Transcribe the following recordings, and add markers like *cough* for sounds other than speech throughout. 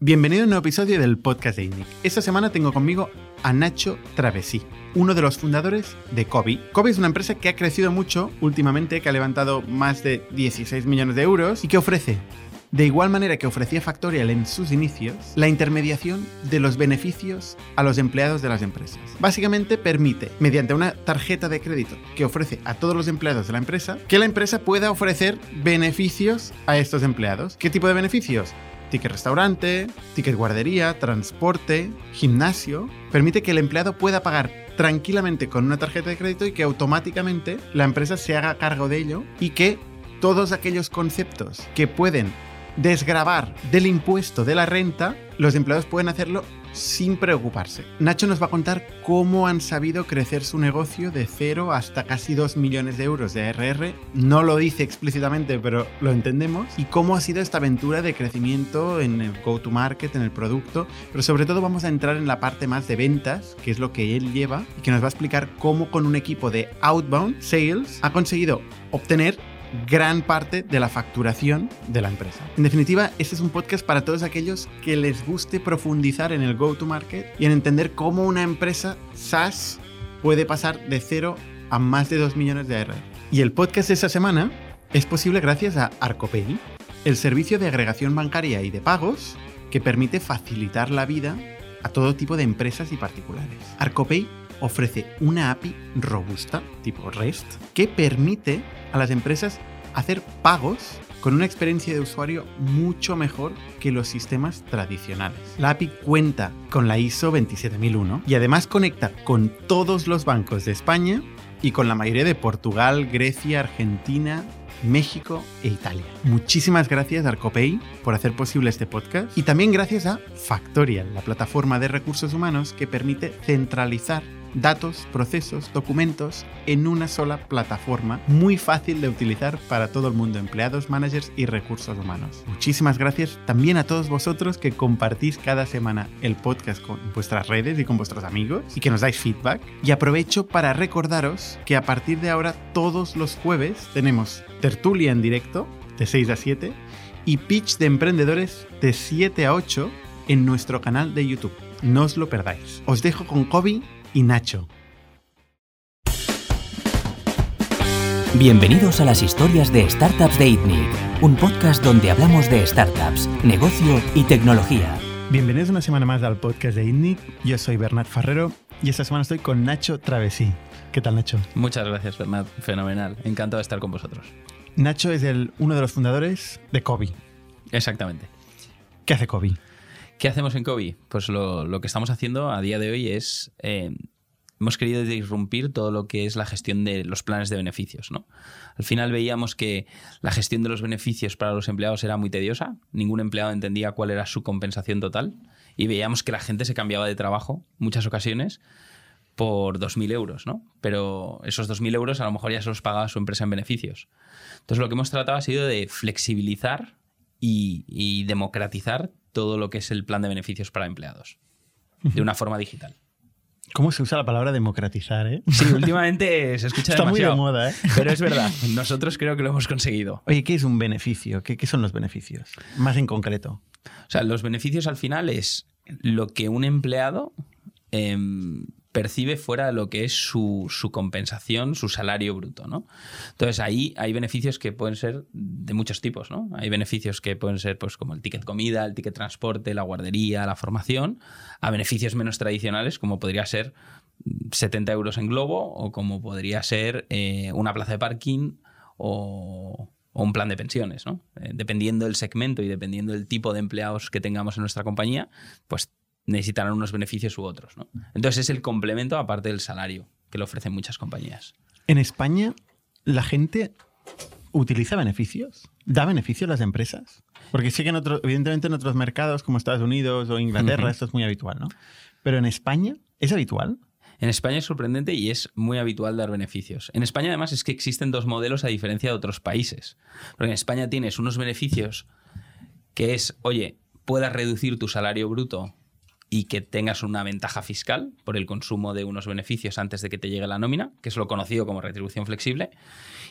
Bienvenido a un nuevo episodio del podcast de INNIC. Esta semana tengo conmigo a Nacho Travesí, uno de los fundadores de Kobe. Kobe es una empresa que ha crecido mucho últimamente, que ha levantado más de 16 millones de euros y que ofrece, de igual manera que ofrecía Factorial en sus inicios, la intermediación de los beneficios a los empleados de las empresas. Básicamente permite, mediante una tarjeta de crédito que ofrece a todos los empleados de la empresa, que la empresa pueda ofrecer beneficios a estos empleados. ¿Qué tipo de beneficios? Ticket restaurante, ticket guardería, transporte, gimnasio, permite que el empleado pueda pagar tranquilamente con una tarjeta de crédito y que automáticamente la empresa se haga cargo de ello y que todos aquellos conceptos que pueden desgravar del impuesto de la renta, los empleados pueden hacerlo sin preocuparse. Nacho nos va a contar cómo han sabido crecer su negocio de cero hasta casi 2 millones de euros de ARR. No lo dice explícitamente, pero lo entendemos. Y cómo ha sido esta aventura de crecimiento en el go-to-market, en el producto. Pero sobre todo vamos a entrar en la parte más de ventas, que es lo que él lleva, y que nos va a explicar cómo con un equipo de outbound sales ha conseguido obtener gran parte de la facturación de la empresa. En definitiva, este es un podcast para todos aquellos que les guste profundizar en el go-to-market y en entender cómo una empresa SaaS puede pasar de cero a más de 2 millones de ARR. Y el podcast de esta semana es posible gracias a Arcopay, el servicio de agregación bancaria y de pagos que permite facilitar la vida a todo tipo de empresas y particulares. Arcopay ofrece una API robusta, tipo REST, que permite a las empresas hacer pagos con una experiencia de usuario mucho mejor que los sistemas tradicionales. La API cuenta con la ISO 27001 y además conecta con todos los bancos de España y con la mayoría de Portugal, Grecia, Argentina, México e Italia. Muchísimas gracias Arcopay por hacer posible este podcast y también gracias a Factorial, la plataforma de recursos humanos que permite centralizar datos, procesos, documentos en una sola plataforma muy fácil de utilizar para todo el mundo, empleados, managers y recursos humanos. Muchísimas gracias también a todos vosotros que compartís cada semana el podcast con vuestras redes y con vuestros amigos y que nos dais feedback. Y aprovecho para recordaros que a partir de ahora todos los jueves tenemos tertulia en directo de 6 a 7 y pitch de emprendedores de 7 a 8 en nuestro canal de YouTube. No os lo perdáis. Os dejo con Kobe y Nacho. Bienvenidos a las historias de Startups de ITNIC, un podcast donde hablamos de startups, negocio y tecnología. Bienvenidos una semana más al podcast de ITNIC. Yo soy Bernat Ferrero y esta semana estoy con Nacho Travesí. ¿Qué tal, Nacho? Muchas gracias, Bernat. Fenomenal. Encantado de estar con vosotros. Nacho es el, uno de los fundadores de Kobe. Exactamente. ¿Qué hace Kobe? ¿Qué hacemos en Kobe? Pues lo, que estamos haciendo a día de hoy es. Eh, hemos querido disrumpir todo lo que es la gestión de los planes de beneficios. Al final veíamos que la gestión de los beneficios para los empleados era muy tediosa. Ningún empleado entendía cuál era su compensación total. Y veíamos que la gente se cambiaba de trabajo muchas ocasiones por 2.000 euros, ¿no? Pero esos 2.000 euros a lo mejor ya se los pagaba su empresa en beneficios. Entonces lo que hemos tratado ha sido de flexibilizar y democratizar todo lo que es el plan de beneficios para empleados, de una forma digital. ¿Cómo se usa la palabra democratizar? Eh? Sí, últimamente se escucha Está demasiado. muy de moda, ¿eh? Pero es verdad, nosotros creo que lo hemos conseguido. Oye, ¿qué es un beneficio? ¿Qué, son los beneficios? Más en concreto. O sea, los beneficios al final es lo que un empleado em, percibe fuera de lo que es su, compensación, su salario bruto, ¿no? Entonces ahí hay beneficios que pueden ser de muchos tipos, ¿no? Hay beneficios que pueden ser pues como el ticket comida, el ticket transporte, la guardería, la formación, a beneficios menos tradicionales como podría ser 70 euros en globo o como podría ser eh, una plaza de parking o, un plan de pensiones, ¿no? Eh, dependiendo del segmento y dependiendo del tipo de empleados que tengamos en nuestra compañía, pues necesitarán unos beneficios u otros. ¿no? Entonces es el complemento aparte del salario que le ofrecen muchas compañías. En España, la gente utiliza beneficios, da beneficios a las empresas. Porque sí que en evidentemente en otros mercados como Estados Unidos o Inglaterra esto es muy habitual, ¿no? Pero en España, ¿es habitual? En España es sorprendente y es muy habitual dar beneficios. En España además es que existen dos modelos a diferencia de otros países. Porque en España tienes unos beneficios que es, oye, puedas reducir tu salario bruto y que tengas una ventaja fiscal por el consumo de unos beneficios antes de que te llegue la nómina, que es lo conocido como retribución flexible.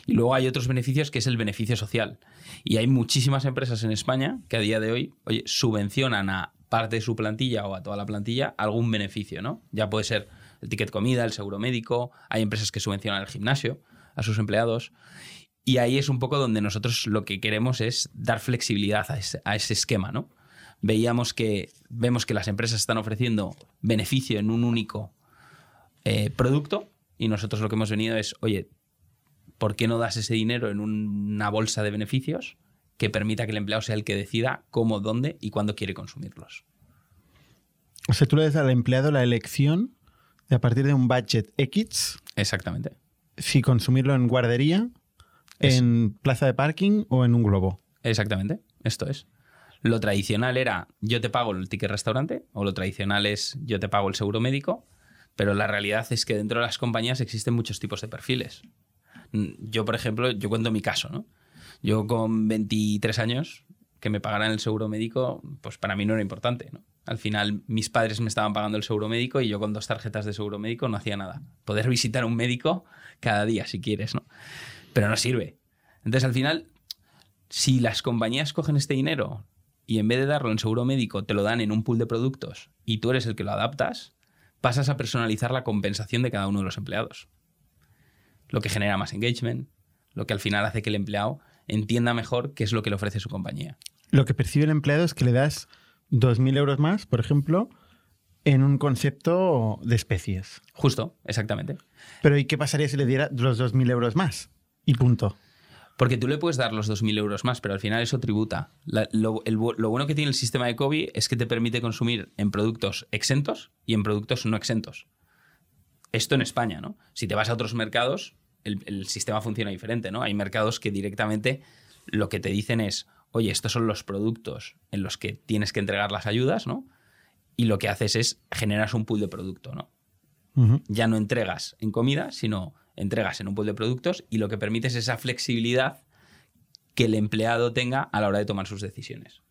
Y luego hay otros beneficios que es el beneficio social. Y hay muchísimas empresas en España que a día de hoy subvencionan a parte de su plantilla o a toda la plantilla algún beneficio, ¿no? Ya puede ser el ticket comida, el seguro médico, hay empresas que subvencionan el gimnasio a sus empleados. Y ahí es un poco donde nosotros lo que queremos es dar flexibilidad a ese, esquema, ¿no? Veíamos que, vemos que las empresas están ofreciendo beneficio en un único eh, producto y nosotros lo que hemos venido es, oye, ¿por qué no das ese dinero en una bolsa de beneficios que permita que el empleado sea el que decida cómo, dónde y cuándo quiere consumirlos? O sea, tú le das al empleado la elección de a partir de un budget X. Exactamente. Si consumirlo en guardería, en plaza de parking o en un globo. Exactamente, esto es. Lo tradicional era yo te pago el ticket restaurante o lo tradicional es yo te pago el seguro médico, pero la realidad es que dentro de las compañías existen muchos tipos de perfiles. Mm, yo, por ejemplo, yo cuento mi caso, ¿no? Yo con 23 años, que me pagaran el seguro médico, pues para mí no era importante, ¿no? Al final mis padres me estaban pagando el seguro médico y yo con dos tarjetas de seguro médico no hacía nada. Poder visitar un médico cada día si quieres, ¿no? Pero no sirve. Entonces al final, si las compañías cogen este dinero y en vez de darlo en seguro médico te lo dan en un pool de productos y tú eres el que lo adaptas, pasas a personalizar la compensación de cada uno de los empleados lo que genera más engagement, lo que al final hace que el empleado entienda mejor qué es lo que le ofrece su compañía. Lo que percibe el empleado es que le das 2.000 euros más, por ejemplo, en un concepto de especies. Justo, exactamente. Pero ¿y qué pasaría si le diera los 2.000 euros más? Y punto. Porque tú le puedes dar los 2.000 euros más, pero al final eso tributa. lo, lo, bueno que tiene el sistema de COVID es que te permite consumir en productos exentos y en productos no exentos. Esto en España, ¿no? Si te vas a otros mercados, el, sistema funciona diferente, ¿no? Hay mercados que directamente lo que te dicen es, oye, estos son los productos en los que tienes que entregar las ayudas, ¿no? Y lo que haces es generas un pool de producto, ¿no? Ya no entregas en comida, sino entregas en un pool de productos y lo que permite es esa flexibilidad que el empleado tenga a la hora de tomar sus decisiones.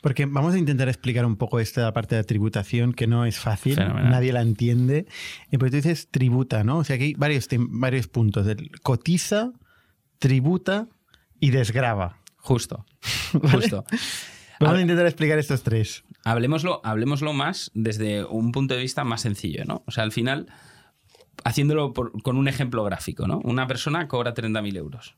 Porque vamos a intentar explicar un poco esta parte de tributación que no es fácil, nadie la entiende. Y pues tú dices tributa, ¿no? O sea, que hay varios, varios puntos. cotiza, tributa y desgrava. Justo, *laughs* justo. Vamos a intentar explicar estos tres. Hablemoslo, hablemoslo más desde un punto de vista más sencillo, ¿no? O sea, al final, haciéndolo con un ejemplo gráfico, ¿no? Una persona cobra 30.000 euros.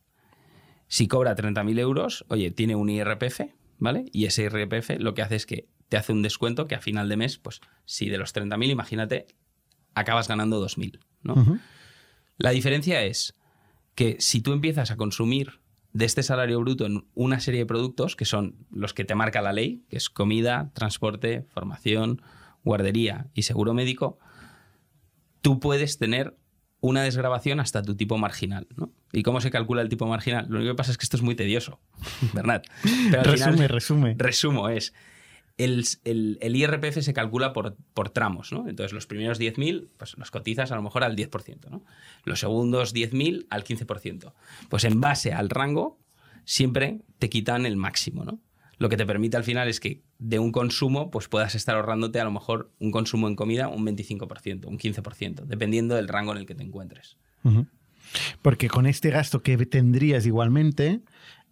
Si cobra 30.000 euros, oye, tiene un IRPF, ¿vale? Y ese IRPF lo que hace es que te hace un descuento que a final de mes, pues si de los 30.000, imagínate, acabas ganando 2.000, ¿no? La diferencia es que si tú empiezas a consumir de este salario bruto en una serie de productos que son los que te marca la ley, que es comida, transporte, formación, guardería y seguro médico, tú puedes tener una desgrabación hasta tu tipo marginal. ¿no? ¿Y cómo se calcula el tipo marginal? Lo único que pasa es que esto es muy tedioso, *laughs* ¿verdad? resume, resume. Resumo, es. El, IRPF se calcula por, por, tramos, ¿no? Entonces, los primeros 10.000, pues los cotizas a lo mejor al 10%, ¿no? Los segundos 10.000 al 15%. Pues en base al rango, siempre te quitan el máximo, ¿no? Lo que te permite al final es que de un consumo pues puedas estar ahorrándote a lo mejor un consumo en comida un 25%, un 15%, dependiendo del rango en el que te encuentres. Porque con este gasto que tendrías igualmente,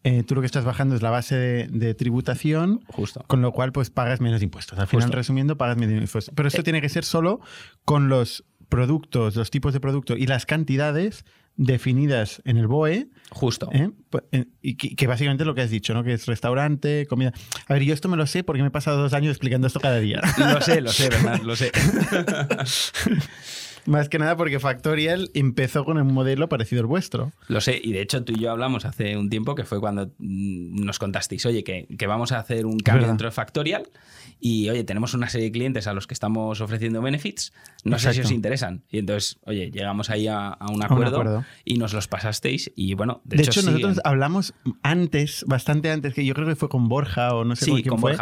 eh, tú lo que estás bajando es la base de, tributación, Justo. con lo cual pues pagas menos impuestos. Al final, resumiendo, pagas menos impuestos. Pero esto eh. tiene que ser solo con los productos, los tipos de productos y las cantidades definidas en el BOE. Justo. ¿eh? Pues, eh, y que, básicamente lo que has dicho, ¿no? Que es restaurante, comida. A ver, yo esto me lo sé porque me he pasado dos años explicando esto cada día. *laughs* Lo sé, lo sé, ¿verdad? Lo sé. *laughs* Más que nada porque Factorial empezó con un modelo parecido al vuestro. Lo sé, y de hecho tú y yo hablamos hace un tiempo que fue cuando mm, nos contasteis, oye, que, vamos a hacer un cambio dentro de Factorial y, oye, tenemos una serie de clientes a los que estamos ofreciendo benefits, no sé si os interesan. Y entonces, oye, llegamos ahí a, un, acuerdo y nos los pasasteis y bueno, de, hecho, nosotros hablamos antes, bastante antes, que yo creo que fue con Borja o no sé con quién fue,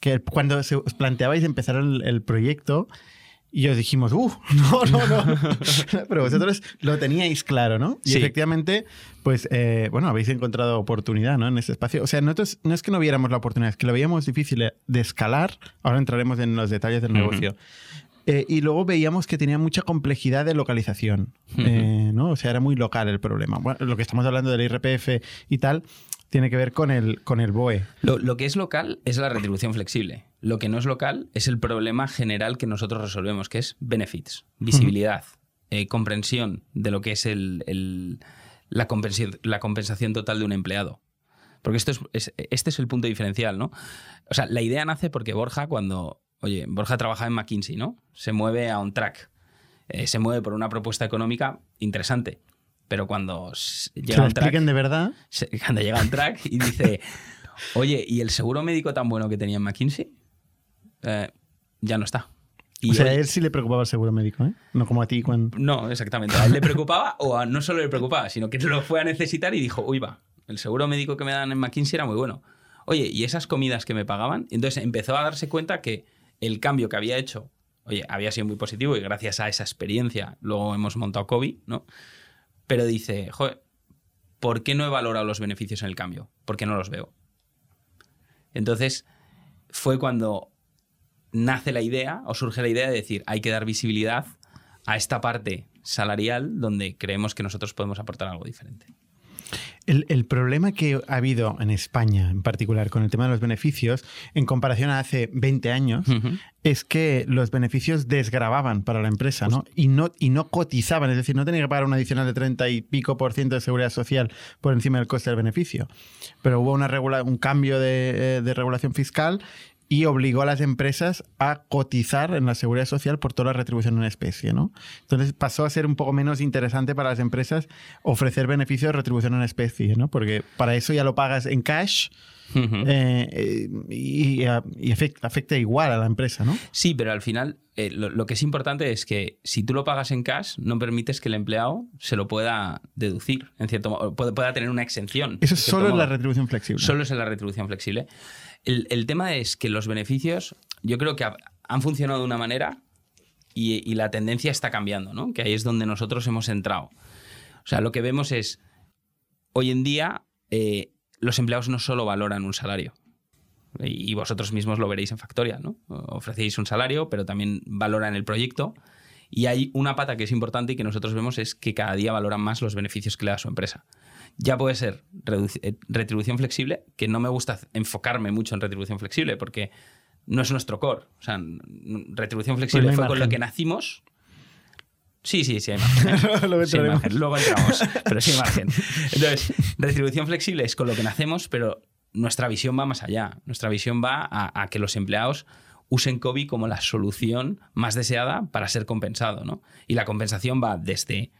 que cuando se os planteabais empezar el proyecto, y os dijimos, ¡uh! *laughs* No, no, no. *laughs* Pero vosotros lo teníais claro, ¿no? Y efectivamente, pues, eh, bueno, habéis encontrado oportunidad, ¿no? En ese espacio. O sea, nosotros no es que no viéramos la oportunidad, es que lo veíamos difícil de escalar. Ahora entraremos en los detalles del negocio. Eh, y luego veíamos que tenía mucha complejidad de localización, eh, ¿no? O sea, era muy local el problema. Bueno, lo que estamos hablando del IRPF y tal, tiene que ver con el, con el BOE. Lo, lo que es local es la retribución flexible. Lo que no es local es el problema general que nosotros resolvemos, que es benefits, visibilidad, eh, comprensión de lo que es el, el- la, compensi- la compensación total de un empleado. Porque esto es, es- este es el punto diferencial, ¿no? O sea, la idea nace porque Borja, cuando. Oye, Borja trabaja en McKinsey, ¿no? Se mueve a un track. eh, se mueve por una propuesta económica interesante. Pero cuando llega un track, de verdad. *laughs* cuando llega un track y dice, oye, ¿y el seguro médico tan bueno que tenía en McKinsey? Eh, ya no está. Y o sea, a él sí le preocupaba el seguro médico, ¿eh? No como a ti cuando... no, exactamente. A él le preocupaba, o a- no solo le preocupaba, sino que lo fue a necesitar y dijo, uy, va, el seguro médico que me dan en McKinsey era muy bueno. Oye, ¿y esas comidas que me pagaban? Entonces empezó a darse cuenta que el cambio que había hecho, oye, había sido muy positivo y gracias a esa experiencia luego hemos montado COVID, ¿no? Pero dice, joder, ¿por qué no he valorado los beneficios en el cambio? Porque no los veo. Entonces fue cuando nace la idea o surge la idea de decir, hay que dar visibilidad a esta parte salarial donde creemos que nosotros podemos aportar algo diferente. El, el problema que ha habido en España, en particular, con el tema de los beneficios, en comparación a hace 20 años, es que los beneficios desgravaban para la empresa, ¿no? Y, ¿no? y no cotizaban, es decir, no tenía que pagar un adicional de 30 y pico por ciento de seguridad social por encima del coste del beneficio. Pero hubo una regula- un cambio de, eh, de regulación fiscal y obligó a las empresas a cotizar en la seguridad social por toda la retribución en especie, ¿no? Entonces pasó a ser un poco menos interesante para las empresas ofrecer beneficios de retribución en especie, ¿no? Porque para eso ya lo pagas en cash eh, eh, y, y afec- afecta igual a la empresa, ¿no? Sí, pero al final eh, lo, lo que es importante es que si tú lo pagas en cash, no permites que el empleado se lo pueda deducir, en cierto modo, pueda, tener una exención. Eso en cierto solo es la retribución flexible. Solo es en la retribución flexible. El, tema es que los beneficios, yo creo que ha- han funcionado de una manera y, la tendencia está cambiando, ¿no? Que ahí es donde nosotros hemos entrado. O sea, lo que vemos es, hoy en día, eh, los empleados no solo valoran un salario. Y vosotros mismos lo veréis en Factorial, ¿no? Ofrecéis un salario, pero también valoran el proyecto. Y hay una pata que es importante y que nosotros vemos es que cada día valoran más los beneficios que le da su empresa. Ya puede ser eh, retribución flexible, que no me gusta enfocarme mucho en retribución flexible porque no es nuestro core. O sea, retribución flexible Pues no hay fue con lo que nacimos. Sí, sí, sí hay margen. *laughs* Luego Sí hay entraremos. margen, luego entramos, pero sí hay margen. *laughs* Entonces, retribución flexible es con lo que nacemos, pero nuestra visión va más allá. Nuestra visión va a, a que los empleados usen COVID como la solución más deseada para ser compensado. ¿no? Y la compensación va desde,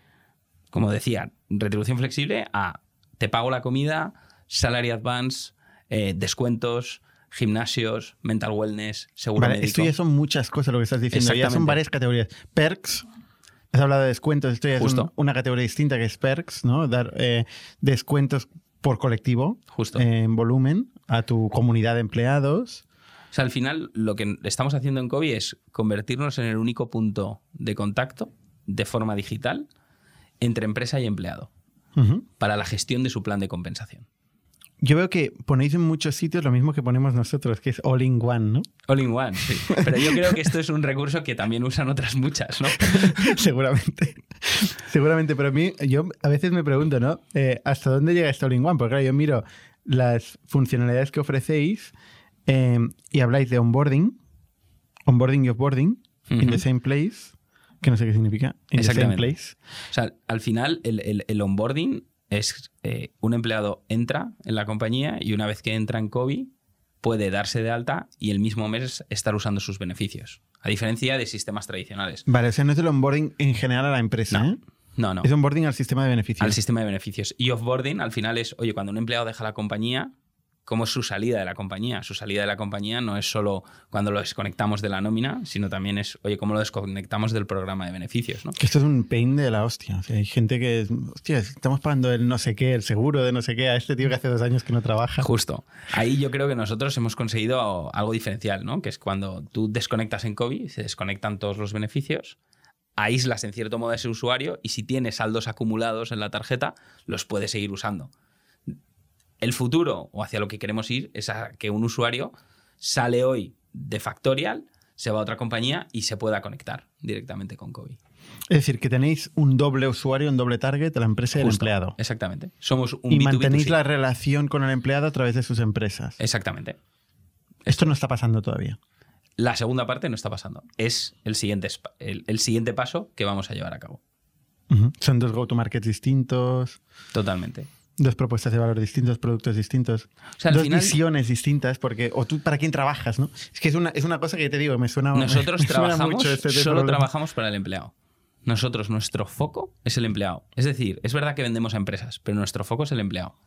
como decía, retribución flexible a te pago la comida, salary advance, eh, descuentos, gimnasios, mental wellness, seguro Vale, médico. esto ya son muchas cosas lo que estás diciendo. Ya son varias categorías. Perks. Has hablado de descuentos. Esto ya es un- una categoría distinta que es perks, ¿no? Dar eh, descuentos por colectivo Justo. eh, en volumen a tu comunidad de empleados. O sea, al final lo que estamos haciendo en COVID es convertirnos en el único punto de contacto de forma digital entre empresa y empleado Para la gestión de su plan de compensación. Yo veo que ponéis en muchos sitios lo mismo que ponemos nosotros, que es all in one, ¿no? All in one, sí. Pero yo creo que esto es un recurso que también usan otras muchas, ¿no? *laughs* Seguramente. Seguramente, pero a mí, yo a veces me pregunto, ¿no? Eh, ¿Hasta dónde llega este all in one? Porque claro, yo miro las funcionalidades que ofrecéis eh, y habláis de onboarding, onboarding y offboarding in Ujú. the same place, que no sé qué significa, in the same Exactamente. place. O sea, al final el, el- el onboarding es eh, un empleado entra en la compañía y una vez que entra en COVID puede darse de alta y el mismo mes estar usando sus beneficios. A diferencia de sistemas tradicionales. Vale, o sea, no es el onboarding en general a la empresa, No. ¿eh? No, no. Es onboarding al sistema de beneficios. al sistema de beneficios. Y offboarding al final es, oye, cuando un empleado deja la compañía, ¿cómo es su salida de la compañía? Su salida de la compañía no es solo cuando lo desconectamos de la nómina, sino también es, oye, ¿cómo lo desconectamos del programa de beneficios? ¿no? Que esto es un pain de la hostia. O sea, hay gente que, hostia, estamos pagando el no sé qué, el seguro de no sé qué, a este tío que hace dos años que no trabaja. Justo. Ahí yo creo que nosotros hemos conseguido algo diferencial, ¿no? Que es cuando tú desconectas en COVID, se desconectan todos los beneficios, aíslas en cierto modo a ese usuario y si tienes saldos acumulados en la tarjeta, los puedes seguir usando. El futuro o hacia lo que queremos ir es a que un usuario sale hoy de Factorial, se va a otra compañía y se pueda conectar directamente con COVID. Es decir, que tenéis un doble usuario, un doble target, la empresa y el empleado. Exactamente. Somos un Y B2B2C. mantenéis la relación con el empleado a través de sus empresas. Exactamente. Esto no está pasando todavía. La segunda parte no está pasando. Es el siguiente, el, el siguiente paso que vamos a llevar a cabo. Son dos go-to-markets distintos, Totalmente. Dos propuestas de valor distintos, productos distintos, O sea, al dos final- visiones distintas, porque, o tú para quién trabajas, ¿no? Es que es una, es una cosa que te digo, me suena Nosotros *laughs* me suena trabajamos, mucho este solo trabajamos para el empleado. Nosotros, nuestro foco es el empleado. Es decir, es verdad que vendemos a empresas, pero nuestro foco es el empleado.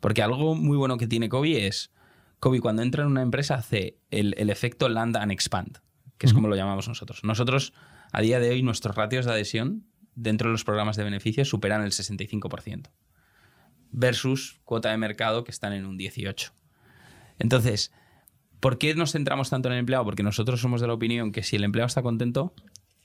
Porque algo muy bueno que tiene Kobe es, Kobe cuando entra en una empresa hace el, el efecto land and expand, que es como lo llamamos nosotros. Nosotros, a día de hoy, nuestros ratios de adhesión dentro de los programas de beneficios superan el 65%, versus cuota de mercado que están en un 18%. Entonces, ¿Por qué nos centramos tanto en el empleado? Porque nosotros somos de la opinión que si el empleado está contento,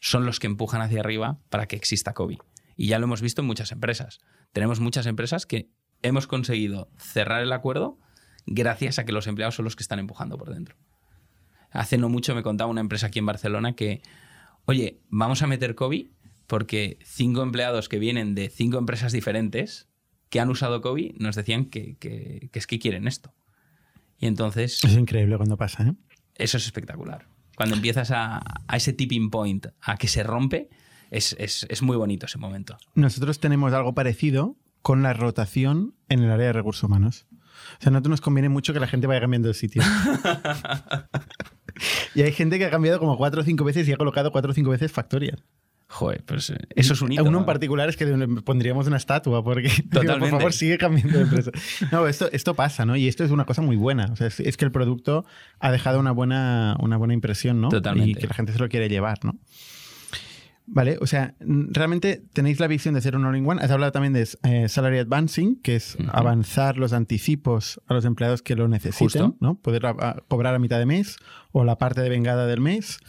son los que empujan hacia arriba para que exista COVID. Y ya lo hemos visto en muchas empresas. Tenemos muchas empresas que hemos conseguido cerrar el acuerdo gracias a que los empleados son los que están empujando por dentro. Hace no mucho me contaba una empresa aquí en Barcelona que, oye, vamos a meter COVID porque cinco empleados que vienen de cinco empresas diferentes que han usado COVID nos decían que, que- que es que quieren esto. Y entonces Es increíble cuando pasa, ¿eh? eso es espectacular. Cuando empiezas a, a ese tipping point, a que se rompe, es, es- es muy bonito ese momento. Nosotros tenemos algo parecido con la rotación en el área de recursos humanos. O sea, a nosotros nos conviene mucho que la gente vaya cambiando de sitio. *laughs* y hay gente que ha cambiado como cuatro o cinco veces y ha colocado cuatro o cinco veces Factorial. Joder, pues eh, eso es un hito. Uno en particular es que pondríamos una estatua porque *laughs* Totalmente. por favor sigue cambiando de empresa. No, esto, esto pasa, ¿no? Y esto es una cosa muy buena. O sea, es, es que el producto ha dejado una buena, una buena impresión, ¿no? Totalmente. Y que la gente se lo quiere llevar, ¿no? Vale, o sea, realmente tenéis la visión de ser un all-in-one. Has hablado también de eh, salary advancing, que es avanzar los anticipos a los empleados que lo necesiten, Justo. ¿no? Poder a- a- cobrar a mitad de mes o la parte de vengada del mes,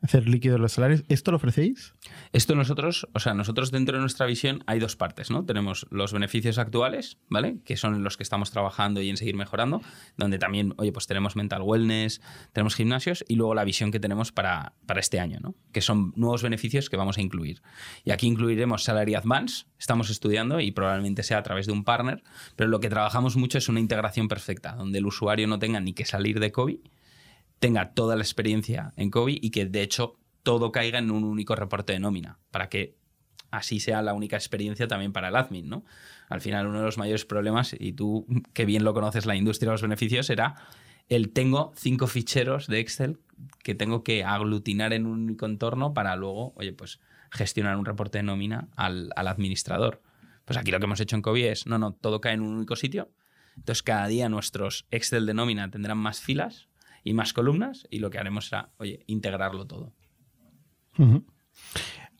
hacer líquidos los salarios. ¿Esto lo ofrecéis? Esto nosotros, o sea, nosotros dentro de nuestra visión hay dos partes, ¿no? Tenemos los beneficios actuales, ¿vale? Que son en los que estamos trabajando y en seguir mejorando, donde también, oye, pues tenemos mental wellness, tenemos gimnasios y luego la visión que tenemos para, para este año, ¿no? Que son nuevos beneficios que vamos a incluir. Y aquí incluiremos Salary Advance, estamos estudiando y probablemente sea a través de un partner, pero lo que trabajamos mucho es una integración perfecta, donde el usuario no tenga ni que salir de COVID, tenga toda la experiencia en COVID y que de hecho todo caiga en un único reporte de nómina, para que así sea la única experiencia también para el admin, ¿no? Al final uno de los mayores problemas, y tú que bien lo conoces la industria de los beneficios, era el tengo cinco ficheros de Excel que tengo que aglutinar en un único entorno para luego, oye, pues gestionar un reporte de nómina al, al administrador. Pues aquí lo que hemos hecho en COVID es, no, no, todo cae en un único sitio. Entonces cada día nuestros Excel de nómina tendrán más filas y más columnas y lo que haremos será, oye, integrarlo todo.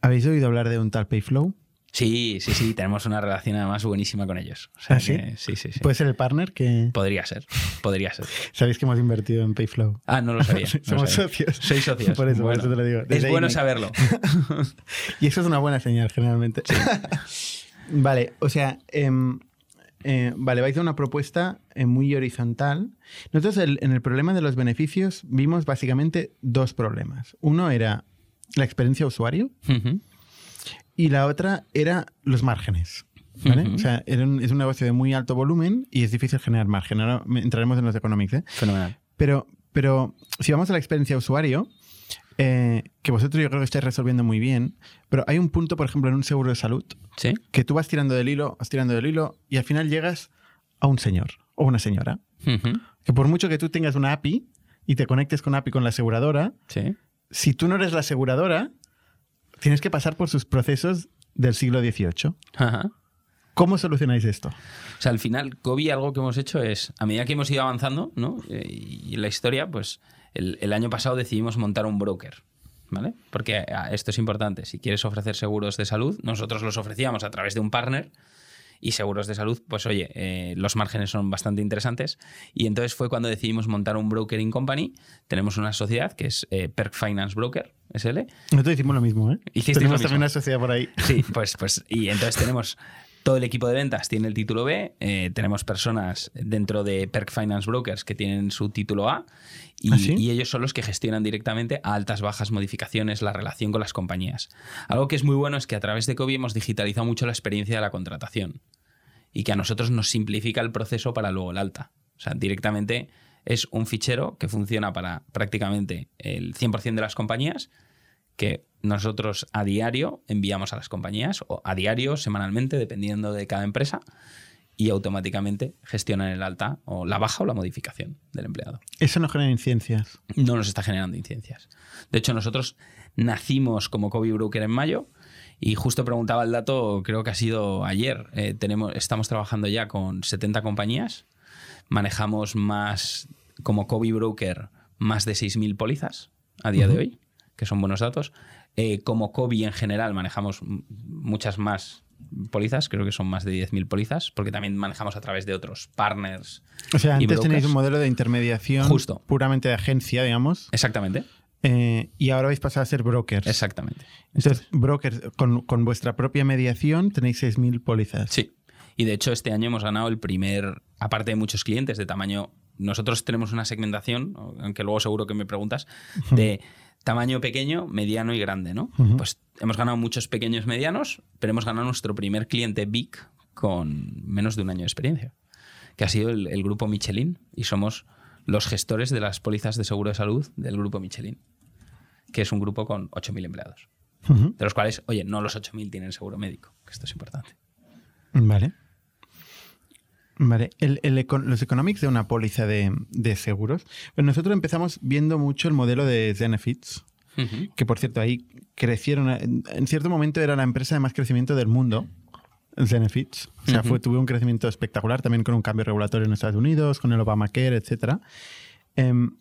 ¿Habéis oído hablar de un tal Payflow? Sí, sí, sí, tenemos una relación además buenísima con ellos. O sea ¿Ah, sí? que sí, sí, sí. Puede ser el partner que... Podría ser, podría ser. Sabéis que hemos invertido en Payflow. Ah, no lo sabía. no *laughs* Somos sabía. socios. Sois socios. Por eso, por Bueno, eso te lo digo. Es bueno saberlo. *laughs* Y eso es una buena señal, generalmente. *laughs* vale, o sea, em, eh, vale, vais a una propuesta eh, muy horizontal. Nosotros el- en el problema de los beneficios vimos básicamente dos problemas. Uno era la experiencia usuario y la otra era los márgenes. ¿vale? O sea, era un- es un negocio de muy alto volumen y es difícil generar margen. Ahora entraremos en los economics. ¿eh? Fenomenal. Pero, pero si vamos a la experiencia usuario, eh, que vosotros yo creo que estáis resolviendo muy bien, pero hay un punto, por ejemplo, en un seguro de salud, Sí. que tú vas tirando del hilo, vas tirando del hilo, y al final llegas a un señor o una señora. Ujú. Que por mucho que tú tengas una API y te conectes con API con la aseguradora, Sí. si tú no eres la aseguradora, tienes que pasar por sus procesos del siglo XVIII. Ajá. ¿Cómo solucionáis esto? O sea, al final, COVID algo que hemos hecho es, a medida que hemos ido avanzando, ¿no? Eh, Y la historia, pues el, el año pasado decidimos montar un broker, ¿vale? Porque ah, esto es importante. Si quieres ofrecer seguros de salud, nosotros los ofrecíamos a través de un partner y seguros de salud, pues oye, eh, los márgenes son bastante interesantes. Y entonces fue cuando decidimos montar un brokering company. Tenemos una sociedad que es eh, Perk Finance Broker, SL, Nosotros hicimos lo mismo, ¿eh? Hicisteis Tenemos lo también una sociedad por ahí. Sí, pues, pues, y entonces tenemos Todo el equipo de ventas tiene el título B. eh, tenemos personas dentro de Perk Finance Brokers que tienen su título A. Y, ¿Ah, sí? y ellos son los que gestionan directamente a altas, bajas, modificaciones, la relación con las compañías. Algo que es muy bueno es que a través de COVID hemos digitalizado mucho la experiencia de la contratación y que a nosotros nos simplifica el proceso para luego el alta. O sea, directamente es un fichero que funciona para prácticamente el 100% de las compañías que nosotros a diario enviamos a las compañías, o a diario, semanalmente, dependiendo de cada empresa, y automáticamente gestionan el alta o la baja o la modificación del empleado. Eso no genera incidencias. No nos está generando incidencias. De hecho, nosotros nacimos como Kobe Broker en mayo y justo preguntaba el dato, creo que ha sido ayer. Eh, tenemos, estamos trabajando ya con 70 compañías, manejamos más, como Kobe Broker, más de 6.000 pólizas a día de hoy, que son buenos datos. Eh, como Kobe en general manejamos muchas más pólizas, creo que son más de 10.000 pólizas, porque también manejamos a través de otros partners. O sea, antes tenéis un modelo de intermediación Justo. puramente de agencia, digamos, Exactamente, eh, y ahora habéis pasado a ser brokers. exactamente. Entonces, brokers, con, con vuestra propia mediación tenéis 6.000 pólizas. Sí. Y de hecho, este año hemos ganado el primer, aparte de muchos clientes de tamaño. Nosotros tenemos una segmentación, aunque luego seguro que me preguntas, de tamaño pequeño, mediano y grande, ¿no? Pues hemos ganado muchos pequeños medianos, pero hemos ganado nuestro primer cliente big con menos de un año de experiencia, que ha sido el, el grupo Michelin. Y somos los gestores de las pólizas de seguro de salud del grupo Michelin, que es un grupo con 8.000 empleados. De los cuales, oye, no los 8.000 tienen seguro médico, que esto es importante. Vale. Vale. El- el econ- los economics de una póliza de, de seguros. Pues nosotros empezamos viendo mucho el modelo de Zenefits, que por cierto ahí crecieron. En cierto momento era la empresa de más crecimiento del mundo. Zenefits. O sea, fue, tuvo un crecimiento espectacular también con un cambio regulatorio en Estados Unidos, con el Obamacare. Em,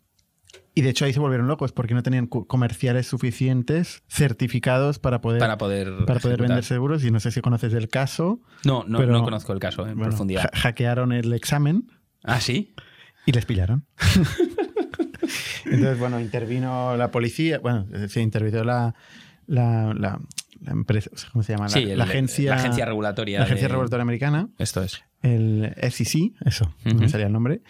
y de hecho ahí se volvieron locos porque no tenían comerciales suficientes certificados para poder, para poder, para poder ejecutar. vender seguros. Y no sé si conoces el caso. No, no, pero- no conozco el caso en Bueno, profundidad. ha- hackearon el examen Ah, sí. y les pillaron. *laughs* Entonces, bueno, intervino la policía, bueno, se intervino la, la, la- la empresa, ¿cómo se llama? La, Sí, el- la agencia, la agencia regulatoria. la agencia de- regulatoria americana, Esto es. el SEC, eso, no me salía el nombre.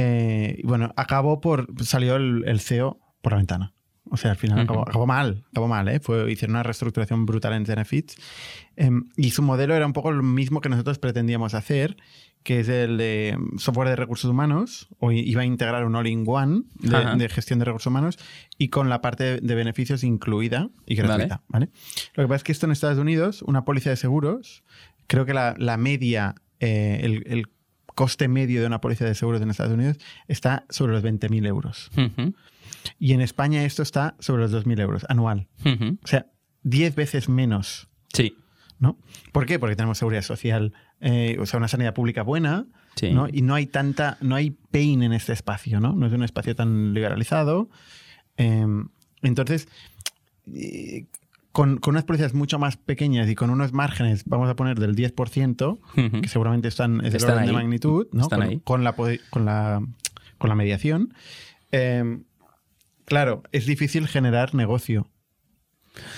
Eh, y bueno, acabó por, salió el, el CEO por la ventana. O sea, al final Ujú. acabó, acabó mal, acabó mal, ¿eh? Fue, hicieron una reestructuración brutal en Zenefits. Em, y su modelo era un poco lo mismo que nosotros pretendíamos hacer, que es el de software de recursos humanos, o iba a integrar un all-in-one de, de gestión de recursos humanos y con la parte de beneficios incluida y gratuita. ¿vale? Lo que pasa es que esto en Estados Unidos, una póliza de seguros, creo que la, la media, eh, el, el coste medio de una póliza de seguros en Estados Unidos está sobre los 20.000 euros. Y en España esto está sobre los 2.000 euros anual. O sea, 10 veces menos. Sí. ¿no? ¿Por qué? Porque tenemos seguridad social, eh, o sea, una sanidad pública buena, Sí. ¿no? Y no hay tanta, no hay pain en este espacio, ¿no? No es un espacio tan liberalizado. Eh, entonces, eh, con, con unas pólizas mucho más pequeñas y con unos márgenes, vamos a poner del 10%, Ujú. que seguramente están, es Están orden de magnitud, ¿no? Están con, ahí. con la, con, la, con la mediación. Eh, claro, es difícil generar negocio,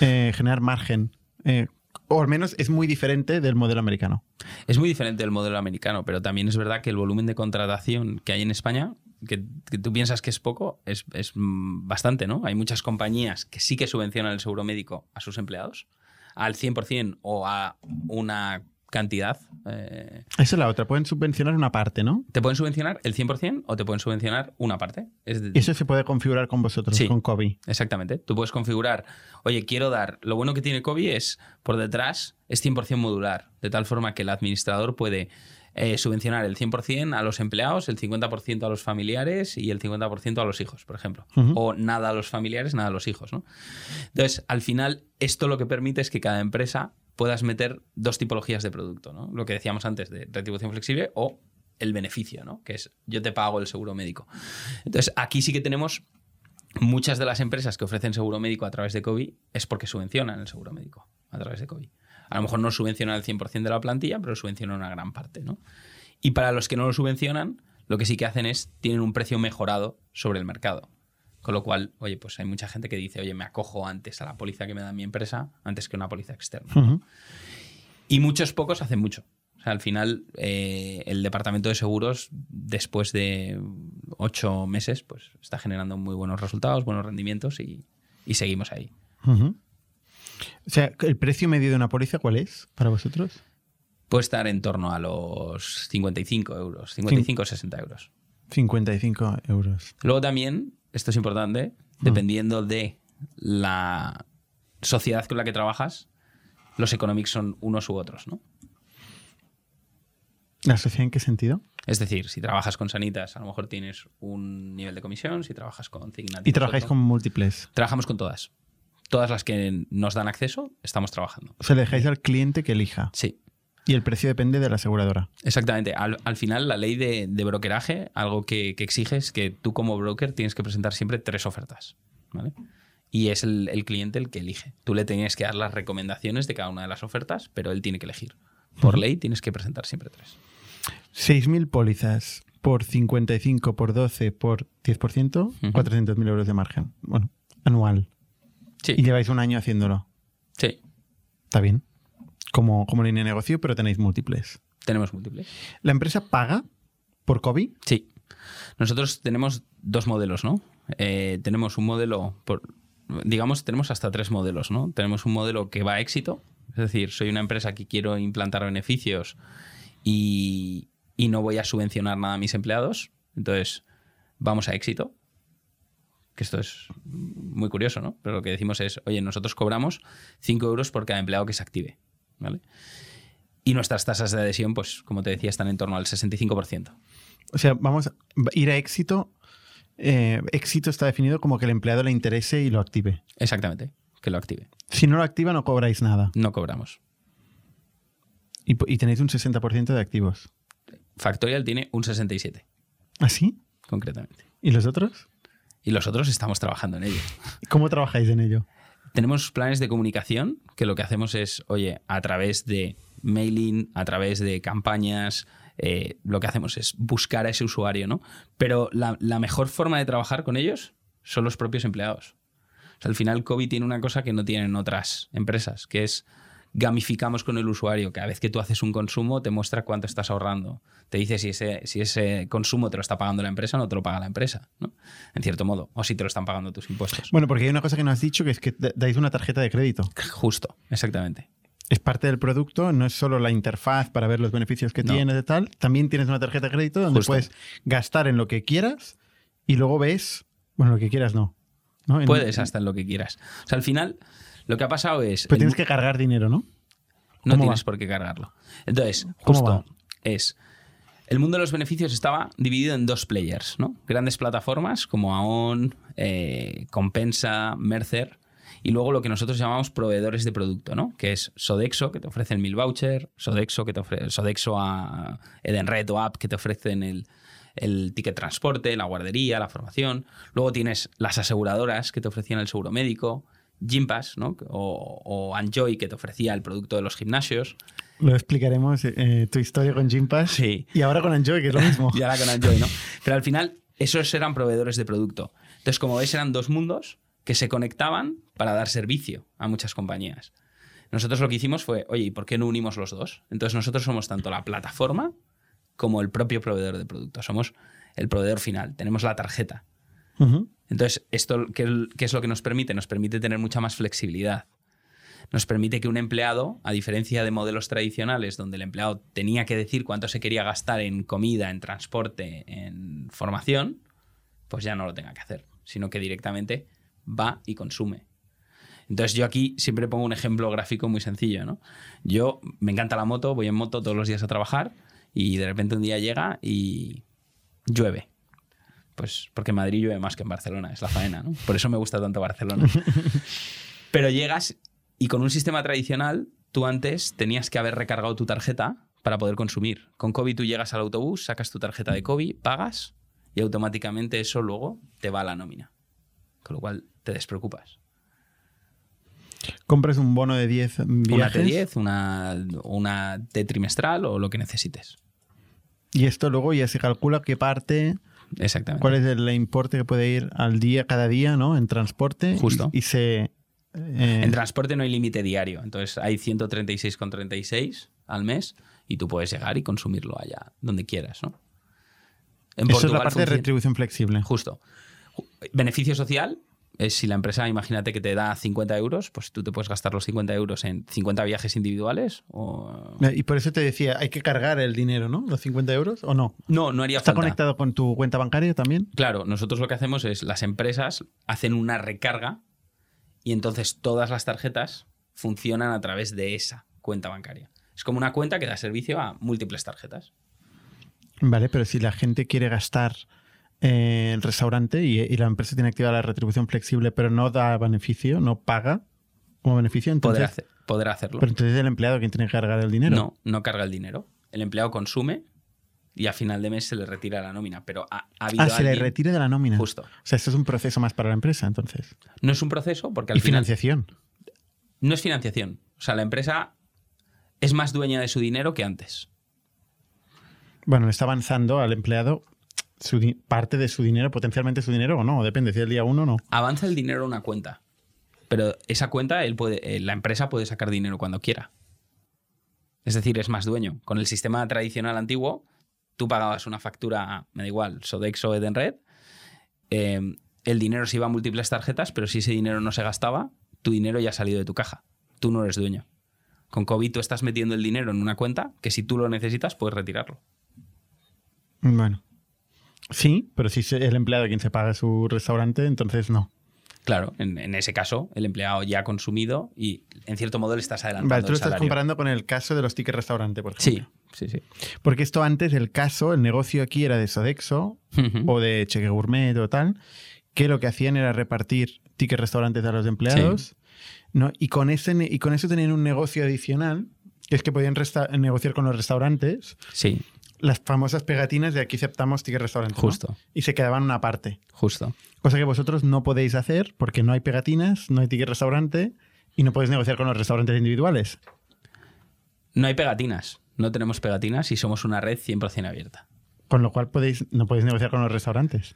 eh, generar margen. eh, o al menos es muy diferente del modelo americano. Es muy diferente del modelo americano, pero también es verdad que el volumen de contratación que hay en España, que, que tú piensas que es poco, es, es, mm, bastante, ¿no? Hay muchas compañías que sí que subvencionan el seguro médico a sus empleados al 100% o a una cantidad. eh, Esa es la otra. Pueden subvencionar una parte, ¿no? te pueden subvencionar el 100% o te pueden subvencionar una parte. Es de- eso se puede configurar con vosotros, Sí. con Kobe. Exactamente. Tú puedes configurar, oye, quiero dar. Lo bueno que tiene Kobe es, por detrás, es 100% modular, de tal forma que el administrador puede eh, subvencionar el 100% a los empleados, el 50% a los familiares y el 50% a los hijos, por ejemplo. O nada a los familiares, nada a los hijos. ¿no? Entonces, al final, esto lo que permite es que cada empresa puedas meter dos tipologías de producto. ¿no? Lo que decíamos antes de retribución flexible o el beneficio, ¿no? que es yo te pago el seguro médico. Entonces, aquí sí que tenemos muchas de las empresas que ofrecen seguro médico a través de COVID es porque subvencionan el seguro médico a través de COVID. A lo mejor no subvencionan el 100% de la plantilla, pero subvencionan una gran parte. ¿no? Y para los que no lo subvencionan, lo que sí que hacen es, tienen un precio mejorado sobre el mercado. Con lo cual, oye, pues hay mucha gente que dice, oye, me acojo antes a la póliza que me da mi empresa antes que una póliza externa. Y muchos pocos hacen mucho. O sea, al final, eh, el departamento de seguros, después de ocho meses, pues está generando muy buenos resultados, buenos rendimientos y, y seguimos ahí. O sea, ¿el precio medio de una póliza cuál es para vosotros? Puede estar en torno a los 55 euros, 55 o 60 euros. 55 euros. Luego también, esto es importante, dependiendo de la sociedad con la que trabajas, los economics son unos u otros, ¿no? ¿La sociedad en qué sentido? Es decir, si trabajas con Sanitas, a lo mejor tienes un nivel de comisión, si trabajas con Cigna... Y trabajáis con múltiples. Trabajamos con todas. Todas las que nos dan acceso, estamos trabajando. O sea, le dejáis al cliente que elija. Sí, Y el precio depende de la aseguradora. exactamente. Al, al final, la ley de, de brokeraje, algo que, que exige es que tú como broker tienes que presentar siempre tres ofertas. ¿vale? Y es el, el cliente el que elige. Tú le tienes que dar las recomendaciones de cada una de las ofertas, pero él tiene que elegir. Por ley tienes que presentar siempre tres. 6.000 pólizas por 55 por 12 por 10%, Ujú. 400.000 euros de margen. Bueno, anual. Sí, Y lleváis un año haciéndolo. sí. Está bien. Como, como línea de negocio, pero tenéis múltiples. Tenemos múltiples. ¿La empresa paga por COVID? Sí. Nosotros tenemos dos modelos, ¿no? Eh, tenemos un modelo, por, digamos, tenemos hasta tres modelos, ¿no? Tenemos un modelo que va a éxito, es decir, soy una empresa que quiero implantar beneficios y, y no voy a subvencionar nada a mis empleados, entonces vamos a éxito. Que esto es muy curioso, ¿no? Pero lo que decimos es, oye, nosotros cobramos 5 euros por cada empleado que se active, ¿vale? Y nuestras tasas de adhesión, pues, como te decía, están en torno al 65%. O sea, vamos a ir a éxito. eh, éxito está definido como que el empleado le interese y lo active. Exactamente, que lo active. Si no lo activa, no cobráis nada. No cobramos. Y, y tenéis un 60% de activos. Factorial tiene un 67, ¿Así? concretamente. ¿Y los otros? Y los otros estamos trabajando en ello. ¿Cómo trabajáis en ello? Tenemos planes de comunicación que lo que hacemos es, oye, a través de mailing, a través de campañas, eh, lo que hacemos es buscar a ese usuario, ¿no? Pero la, la mejor forma de trabajar con ellos son los propios empleados. O sea, al final, COVID tiene una cosa que no tienen otras empresas, que es gamificamos con el usuario. Cada vez que tú haces un consumo, te muestra cuánto estás ahorrando. Te dice si ese, si ese consumo te lo está pagando la empresa o no te lo paga la empresa, ¿no? En cierto modo. O si te lo están pagando tus impuestos. Bueno, porque hay una cosa que no has dicho, que es que da- dais una tarjeta de crédito. Justo, exactamente. Es parte del producto, no es solo la interfaz para ver los beneficios que No. tienes y tal. También tienes una tarjeta de crédito donde Justo. puedes gastar en lo que quieras y luego ves, bueno, lo que quieras no. ¿no? En- Puedes hasta en lo que quieras. O sea, al final, lo que ha pasado es. Pero tienes que cargar dinero, ¿no? No ¿Cómo tienes va? por qué cargarlo. Entonces, ¿Cómo justo es. El mundo de los beneficios estaba dividido en dos players, ¿no? Grandes plataformas como Aon, eh, Compensa, Mercer, y luego lo que nosotros llamamos proveedores de producto, ¿no? Que es Sodexo, que te ofrece el mil voucher, Sodexo, que te ofrece, Sodexo a Edenred o App, que te ofrecen el, el ticket transporte, la guardería, la formación. Luego tienes las aseguradoras que te ofrecían el seguro médico, Gympass, ¿no? O, o Enjoy, que te ofrecía el producto de los gimnasios. Lo explicaremos eh, tu historia con Gympass. Sí. Y ahora con Enjoy, que es lo *laughs* mismo. Y ahora con Enjoy, ¿no? Pero al final, esos eran proveedores de producto. Entonces, como ves, eran dos mundos que se conectaban para dar servicio a muchas compañías. Nosotros lo que hicimos fue, oye, ¿y por qué no unimos los dos? Entonces, nosotros somos tanto la plataforma como el propio proveedor de producto. Somos el proveedor final. Tenemos la tarjeta. Entonces, ¿esto qué, qué es lo que nos permite? Nos permite tener mucha más flexibilidad. Nos permite que un empleado, a diferencia de modelos tradicionales donde el empleado tenía que decir cuánto se quería gastar en comida, en transporte, en formación, pues ya no lo tenga que hacer, sino que directamente va y consume. Entonces yo aquí siempre pongo un ejemplo gráfico muy sencillo, ¿no? Yo me encanta la moto, voy en moto todos los días a trabajar y de repente un día llega y llueve. Pues porque en Madrid llueve más que en Barcelona, es la faena, ¿no? Por eso me gusta tanto Barcelona. *laughs* Pero llegas y con un sistema tradicional, tú antes tenías que haber recargado tu tarjeta para poder consumir. Con COVID tú llegas al autobús, sacas tu tarjeta de COVID, pagas y automáticamente eso luego te va a la nómina. Con lo cual te despreocupas. Compras un bono de 10 Una viajes. T10, una, una T trimestral o lo que necesites. Y esto luego ya se calcula qué parte, Exactamente. cuál es el importe que puede ir al día, cada día, ¿no? En transporte. Justo. Y, se, eh, En transporte no hay límite diario, entonces hay 136,36 al mes y tú puedes llegar y consumirlo allá donde quieras, ¿no? En eso es la parte de retribución flexible. Justo. Beneficio social es si la empresa, imagínate que te da 50 euros, pues tú te puedes gastar los 50 euros en 50 viajes individuales o... Eh, Y por eso te decía, hay que cargar el dinero, ¿no? Los 50 euros o no. No, no haría ¿Está falta. conectado con tu cuenta bancaria también? Claro, nosotros lo que hacemos es las empresas hacen una recarga y entonces todas las tarjetas funcionan a través de esa cuenta bancaria. Es como una cuenta que da servicio a múltiples tarjetas. Vale, pero si la gente quiere gastar eh, el restaurante y, y la empresa tiene activada la retribución flexible, pero no da beneficio, no paga como beneficio, entonces, hacer- poder hacerlo. pero entonces es el empleado quien tiene que cargar el dinero. No, no carga el dinero. El empleado consume y a final de mes se le retira la nómina. Pero ha, ha habido Ah, se le retire de la nómina. Justo. O sea, esto es un proceso más para la empresa, entonces. No es un proceso porque al Y final financiación. no es financiación. O sea, la empresa es más dueña de su dinero que antes. Bueno, está avanzando al empleado su parte de su dinero, potencialmente su dinero o no, depende si es el día uno o no. Avanza el dinero a una cuenta. Pero esa cuenta, él puede, eh, la empresa puede sacar dinero cuando quiera. Es decir, es más dueño. Con el sistema tradicional antiguo, tú pagabas una factura, me da igual, Sodexo o Edenred, eh, el dinero se iba a múltiples tarjetas, pero si ese dinero no se gastaba, tu dinero ya ha salido de tu caja. Tú no eres dueño. Con COVID tú estás metiendo el dinero en una cuenta que si tú lo necesitas puedes retirarlo. Bueno. Sí, pero si es el empleado quien se paga su restaurante, entonces no. Claro, en, en ese caso, el empleado ya ha consumido y en cierto modo le estás adelantando Vale, tú el lo estás salario. comparando con el caso de los tickets restaurante, por ejemplo. Sí, sí, sí. Porque esto antes, el caso, el negocio aquí era de Sodexo o de Cheque Gourmet o tal, que lo que hacían era repartir tickets restaurantes a los empleados. ¿no? Y, con ese, y con eso tenían un negocio adicional, que es que podían negociar con los restaurantes Sí, las famosas pegatinas de aquí aceptamos ticket restaurante. ¿no? justo, Y se quedaban una parte. justo. Cosa que vosotros no podéis hacer porque no hay pegatinas, no hay ticket restaurante y no podéis negociar con los restaurantes individuales. No hay pegatinas, no tenemos pegatinas y somos una red 100% abierta. Con lo cual podéis, no podéis negociar con los restaurantes.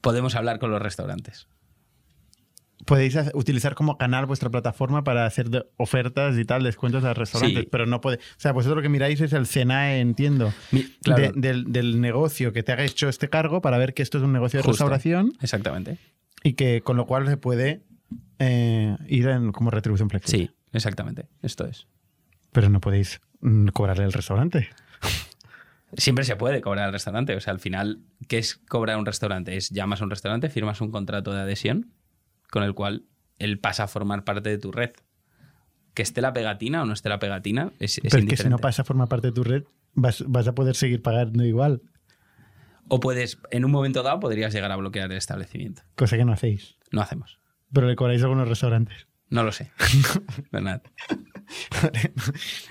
Podemos hablar con los restaurantes. Podéis utilizar como canal vuestra plataforma para hacer de- ofertas y tal, descuentos a restaurantes, Sí. pero no puede. O sea, vosotros lo que miráis es el CENAE, entiendo, Mi- claro, de- del, del negocio que te haga hecho este cargo para ver que esto es un negocio de Justo. restauración exactamente. y que con lo cual se puede eh, ir en, como retribución flexible. Sí, exactamente. Esto es. Pero no podéis mm, cobrarle al restaurante. *laughs* Siempre se puede cobrar al restaurante. O sea, al final, ¿qué es cobrar un restaurante? Es llamas a un restaurante, firmas un contrato de adhesión con el cual él pasa a formar parte de tu red. Que esté la pegatina o no esté la pegatina es, Pero es que si no pasa a formar parte de tu red, vas, vas a poder seguir pagando igual, O puedes, en un momento dado, podrías llegar a bloquear el establecimiento. cosa que no hacéis. No hacemos. Pero le cobráis a algunos restaurantes. No lo sé. *laughs* Bernat.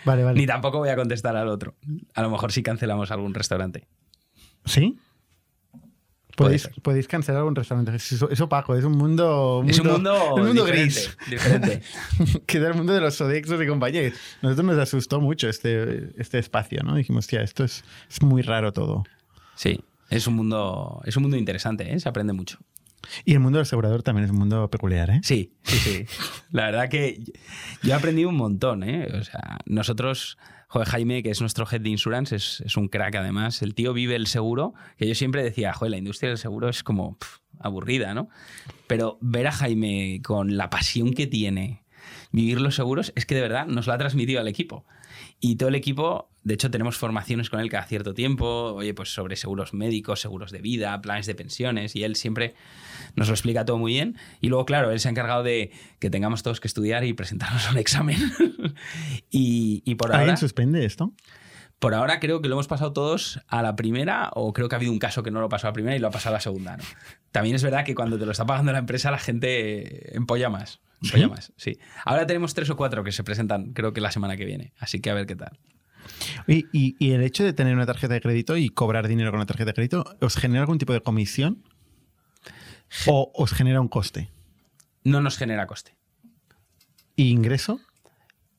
Vale, vale. Ni tampoco voy a contestar al otro. A lo mejor sí cancelamos algún restaurante. ¿Sí? Podéis, podéis cancelar un restaurante. Es, eso- es opaco, es un mundo. es un mundo, un mundo diferente, gris. diferente. *laughs* que es el mundo de los Sodexos y compañía. Nosotros nos asustó mucho este, este espacio, ¿no? Dijimos, tía, esto es, es muy raro todo. Sí, es un mundo, es un mundo interesante, ¿eh? se aprende mucho. Y el mundo del asegurador también es un mundo peculiar, ¿eh? Sí, sí, sí. La verdad que yo he aprendido un montón, ¿eh? O sea, nosotros, joder, Jaime, que es nuestro head de insurance, es, un crack además. El tío vive el seguro, que yo siempre decía, joder, la industria del seguro es como aburrida, ¿no? Pero ver a Jaime con la pasión que tiene vivir los seguros es que de verdad nos lo ha transmitido al equipo. Y todo el equipo, de hecho, tenemos formaciones con él cada cierto tiempo, oye, pues sobre seguros médicos, seguros de vida, planes de pensiones, y él siempre nos lo explica todo muy bien. Y luego, claro, él se ha encargado de que tengamos todos que estudiar y presentarnos un examen. *laughs* y, y por ¿Alguien ahora, suspende esto? por ahora creo que lo hemos pasado todos a la primera, o creo que ha habido un caso que no lo pasó a la primera y lo ha pasado a la segunda. ¿no? También es verdad que cuando te lo está pagando la empresa, la gente empolla más. Empolla ¿Sí? más, sí. Ahora tenemos tres o cuatro que se presentan, creo que la semana que viene. Así que a ver qué tal. Y, y- y el hecho de tener una tarjeta de crédito y cobrar dinero con la tarjeta de crédito, ¿os genera algún tipo de comisión? ¿O os genera un coste? No nos genera coste. ¿Y ingreso?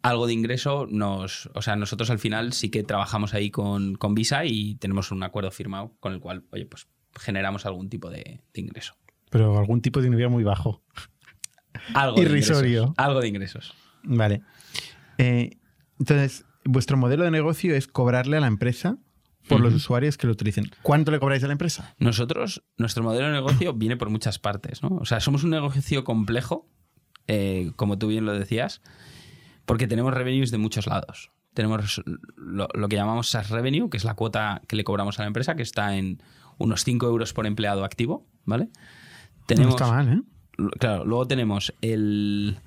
algo de ingreso nos. O sea, nosotros al final sí que trabajamos ahí con, con Visa y tenemos un acuerdo firmado con el cual, oye, pues generamos algún tipo de, de ingreso. Pero algún tipo de ingreso muy bajo. Algo de Irrisorio. ingresos, algo de ingresos. Vale. Eh, entonces, vuestro modelo de negocio es cobrarle a la empresa por los usuarios que lo utilicen. ¿Cuánto le cobráis a la empresa? Nosotros, nuestro modelo de negocio *clears throat* viene por muchas partes, ¿no? O sea, somos un negocio complejo, eh, como tú bien lo decías, porque tenemos revenues de muchos lados. Tenemos lo, lo que llamamos SaaS revenue, que es la cuota que le cobramos a la empresa, que está en unos 5 euros por empleado activo, ¿vale? no está mal, ¿eh? Claro, luego tenemos el.